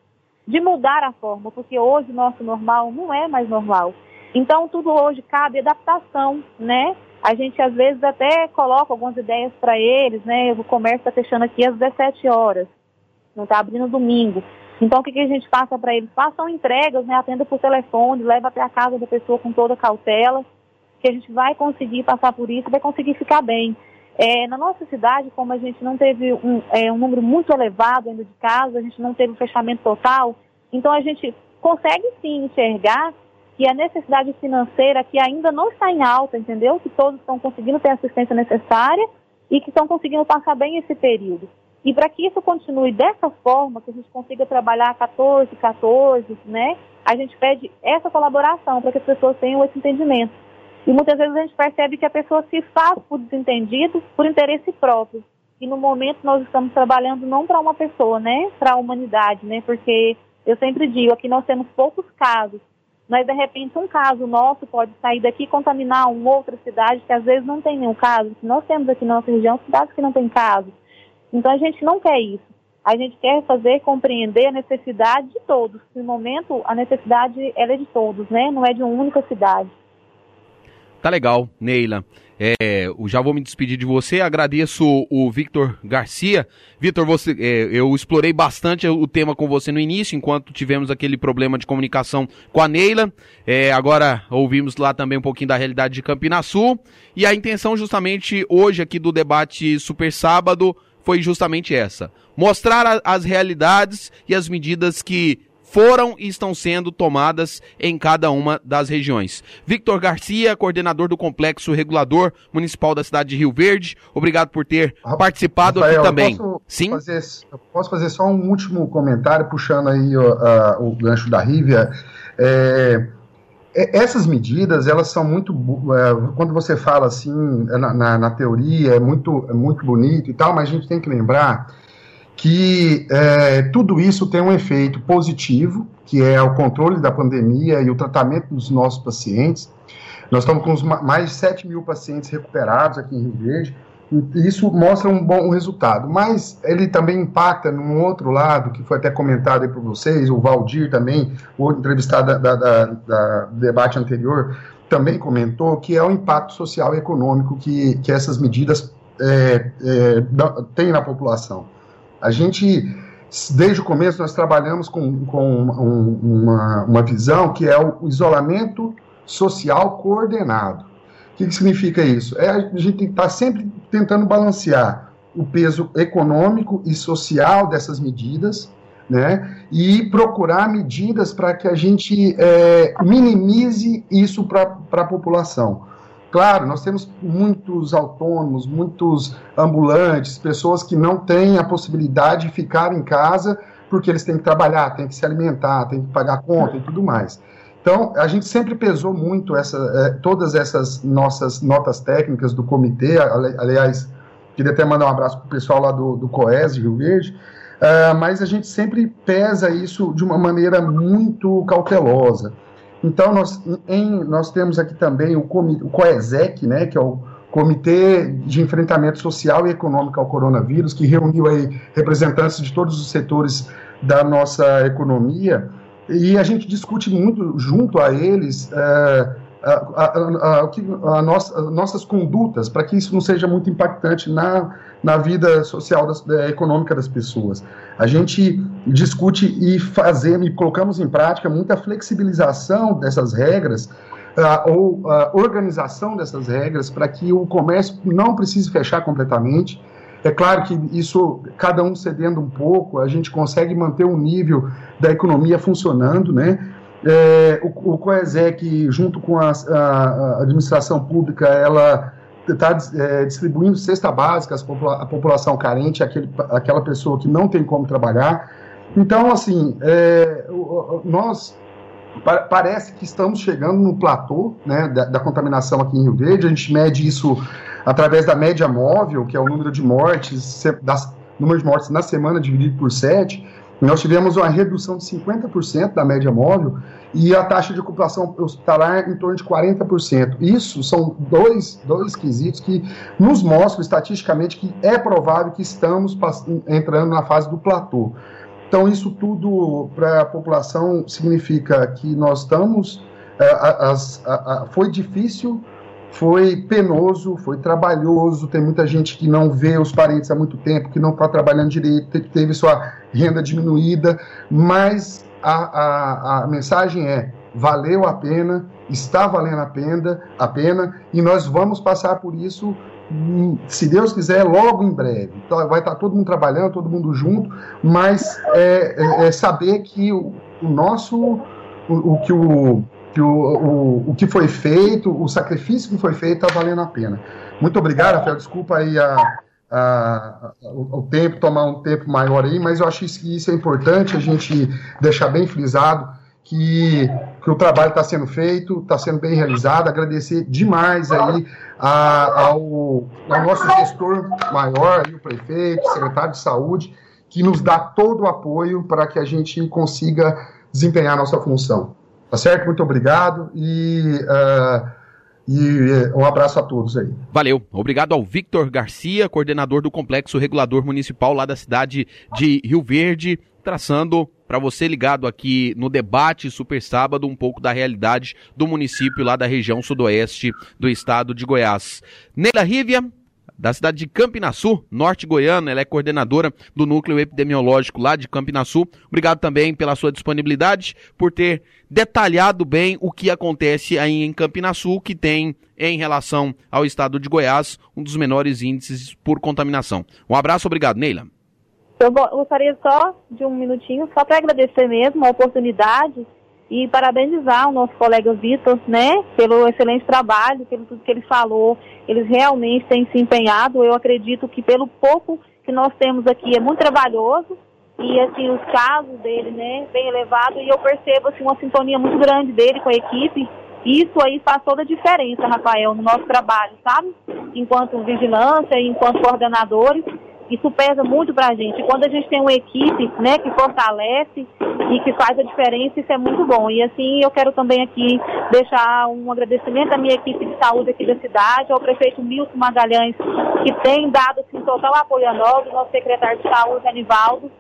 de mudar a forma, porque hoje o nosso normal não é mais normal. Então tudo hoje cabe adaptação, né? A gente às vezes até coloca algumas ideias para eles, né? O comércio está fechando aqui às 17 horas não está abrindo domingo. Então, o que, que a gente passa para eles? Façam entregas, né, atenda por telefone, leva até a casa da pessoa com toda cautela, que a gente vai conseguir passar por isso, vai conseguir ficar bem. É, na nossa cidade, como a gente não teve um, é, um número muito elevado ainda de casos, a gente não teve um fechamento total, então a gente consegue sim enxergar que a necessidade financeira que ainda não está em alta, entendeu? Que todos estão conseguindo ter a assistência necessária e que estão conseguindo passar bem esse período. E para que isso continue dessa forma, que a gente consiga trabalhar 14, 14, né? A gente pede essa colaboração para que as pessoas tenham esse entendimento. E muitas vezes a gente percebe que a pessoa se faz por desentendido, por interesse próprio. E no momento nós estamos trabalhando não para uma pessoa, né? Para a humanidade, né? Porque eu sempre digo, aqui nós temos poucos casos, mas de repente um caso nosso pode sair daqui e contaminar uma outra cidade que às vezes não tem nenhum caso. Nós temos aqui na nossa região cidades que não têm casos. Então a gente não quer isso. A gente quer fazer compreender a necessidade de todos. No momento, a necessidade ela é de todos, né? Não é de uma única cidade. Tá legal, Neila. É, já vou me despedir de você. Agradeço o Victor Garcia. Victor, você, é, eu explorei bastante o tema com você no início, enquanto tivemos aquele problema de comunicação com a Neila. É, agora ouvimos lá também um pouquinho da realidade de Campina Sul. E a intenção, justamente hoje aqui do debate Super Sábado, foi justamente essa: mostrar a, as realidades e as medidas que foram e estão sendo tomadas em cada uma das regiões. Victor Garcia, coordenador do Complexo Regulador Municipal da cidade de Rio Verde, obrigado por ter participado Rafael, aqui também. Posso Sim? Fazer, posso fazer só um último comentário, puxando aí o, a, o gancho da Rívia. É, essas medidas, elas são muito. É, quando você fala assim, é, na, na, na, teoria, é muito, é muito bonito e tal, mas a gente tem que lembrar que é, tudo isso tem um efeito positivo, que é o controle da pandemia e o tratamento dos nossos pacientes. Nós estamos com mais de 7 mil pacientes recuperados aqui em Rio Verde isso mostra um bom resultado, mas ele também impacta num outro lado, que foi até comentado aí por vocês, o Valdir também, o entrevistado da, da, da, debate anterior, também comentou, que é o impacto social e econômico que, que essas medidas é, é, têm na população. A gente, desde o começo, nós trabalhamos com, com um, uma, uma visão que é o isolamento social coordenado. O que, que significa isso? É a gente estar sempre tentando balancear o peso econômico e social dessas medidas, né? E procurar medidas para que a gente é, minimize isso para a população. Claro, nós temos muitos autônomos, muitos ambulantes, pessoas que não têm a possibilidade de ficar em casa porque eles têm que trabalhar, têm que se alimentar, têm que pagar conta e tudo mais. Então, a gente sempre pesou muito essa, é, todas essas nossas notas técnicas do comitê. Aliás, queria até mandar um abraço para o pessoal lá do, do COES Rio Verde. Uh, mas a gente sempre pesa isso de uma maneira muito cautelosa. Então, nós, em, nós temos aqui também o, o COESEC, né, que é o Comitê de Enfrentamento Social e Econômico ao Coronavírus, que reuniu aí representantes de todos os setores da nossa economia e a gente discute muito junto a eles é, a, a, a, nossa, nossas condutas, para que isso não seja muito impactante na, na vida social, das, da, econômica das pessoas. A gente discute e fazemos e colocamos em prática muita flexibilização dessas regras, uh, ou uh, organização dessas regras, para que o comércio não precise fechar completamente. É claro que isso, cada um cedendo um pouco, a gente consegue manter o nível da economia funcionando, né? É, o, o COESEC, junto com a, a, a administração pública, ela está é, distribuindo cesta básica à população carente, aquele, aquela pessoa que não tem como trabalhar. Então, assim, é, nós pa, parece que estamos chegando no platô né, da, da, contaminação aqui em Rio Verde. A gente mede isso através da média móvel, que é o número de mortes, das, número de mortes na semana dividido por 7. Nós tivemos uma redução de 50% da média móvel e a taxa de ocupação hospitalar em torno de 40%. Isso são dois, dois quesitos que nos mostram estatisticamente que é provável que estamos entrando na fase do platô. Então, isso tudo para a população significa que nós estamos. É, as, a, a, foi difícil foi penoso, foi trabalhoso. Tem muita gente que não vê os parentes há muito tempo, que não está trabalhando direito, que teve sua renda diminuída, mas a, a, a mensagem é: valeu a pena, está valendo a pena, a pena, e nós vamos passar por isso hum, se Deus quiser, logo em breve. Então, vai estar todo mundo trabalhando, todo mundo junto, mas é, é, é saber que o, o nosso, o, o, que o, que o, o, o que foi feito, o sacrifício que foi feito está valendo a pena. Muito obrigado, Rafael. Desculpa aí a, a, a, o, tempo, tomar um tempo maior aí, mas eu acho que isso é importante a gente deixar bem frisado que, que o trabalho está sendo feito, está sendo bem realizado. Agradecer demais aí a, ao, ao nosso gestor maior, aí, o prefeito, secretário de saúde, que nos dá todo o apoio para que a gente consiga desempenhar a nossa função. Tá certo? Muito obrigado e, uh, e eh, um abraço a todos aí. Valeu. Obrigado ao Victor Garcia, coordenador do Complexo Regulador Municipal lá da cidade de Rio Verde, traçando para você ligado aqui no debate Super Sábado um pouco da realidade do município lá da região sudoeste do estado de Goiás. Neila Rívia, da cidade de Campinaçu, norte goiano. Ela é coordenadora do núcleo epidemiológico lá de Campinaçu. Obrigado também pela sua disponibilidade, por ter detalhado bem o que acontece aí em Campinaçu, que tem, em relação ao estado de Goiás, um dos menores índices por contaminação. Um abraço, obrigado, Neila. Eu gostaria só de um minutinho, só para agradecer mesmo a oportunidade e parabenizar o nosso colega Vitor, né, pelo excelente trabalho, pelo tudo que ele falou. Eles realmente têm se empenhado. Eu acredito que pelo pouco que nós temos aqui é muito trabalhoso e assim os casos dele, né, bem elevado e eu percebo assim uma sintonia muito grande dele com a equipe. Isso aí faz toda a diferença, Rafael, no nosso trabalho, sabe? Enquanto vigilância, enquanto coordenadores isso pesa muito para a gente. Quando a gente tem uma equipe né, que fortalece e que faz a diferença, isso é muito bom. E assim, eu quero também aqui deixar um agradecimento à minha equipe de saúde aqui da cidade, ao prefeito Milton Magalhães, que tem dado assim, total apoio a nós, o nosso secretário de saúde, Anivaldo,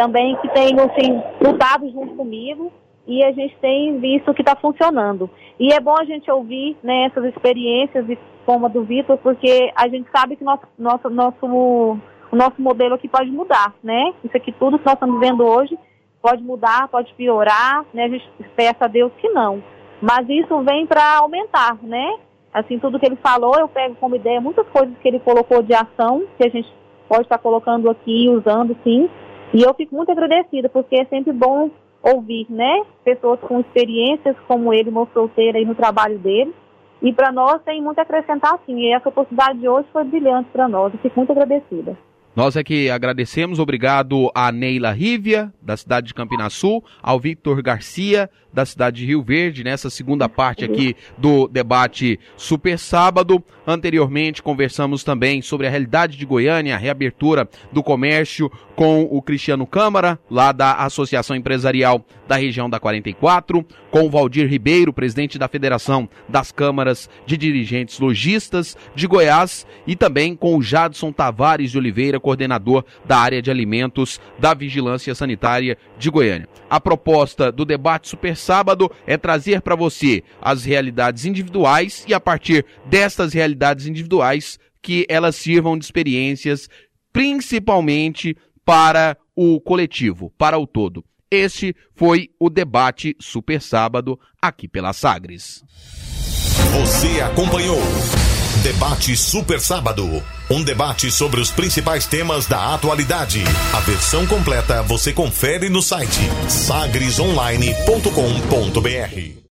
também que tem assim, lutado junto comigo e a gente tem visto que está funcionando. E é bom a gente ouvir né, essas experiências, como a do Vitor, porque a gente sabe que nosso, nosso, nosso o nosso modelo aqui pode mudar, né? Isso aqui tudo que nós estamos vendo hoje pode mudar, pode piorar, né? A gente peça a Deus que não. Mas isso vem para aumentar, né? Assim, tudo que ele falou, eu pego como ideia muitas coisas que ele colocou de ação, que a gente pode estar colocando aqui, usando sim. E eu fico muito agradecida, porque é sempre bom ouvir, né? Pessoas com experiências como ele mostrou ter aí no trabalho dele. E para nós tem muito a acrescentar sim. E essa oportunidade de hoje foi brilhante para nós. Eu fico muito agradecida. Nós é que agradecemos, obrigado a Neila Rívia, da cidade de Campinasul, ao Victor Garcia, da cidade de Rio Verde, nessa segunda parte aqui do debate Super Sábado. Anteriormente, conversamos também sobre a realidade de Goiânia, a reabertura do comércio com o Cristiano Câmara, lá da Associação Empresarial da região da 44, com o Valdir Ribeiro, presidente da Federação das Câmaras de Dirigentes Logistas de Goiás, e também com o Jadson Tavares de Oliveira, coordenador da área de alimentos da Vigilância Sanitária de Goiânia. A proposta do debate Super Sábado é trazer para você as realidades individuais e a partir destas realidades individuais que elas sirvam de experiências principalmente para o coletivo, para o todo. Este foi o debate Super Sábado aqui pela Sagres. Você acompanhou Debate Super Sábado, um debate sobre os principais temas da atualidade. A versão completa você confere no site sagresonline.com.br.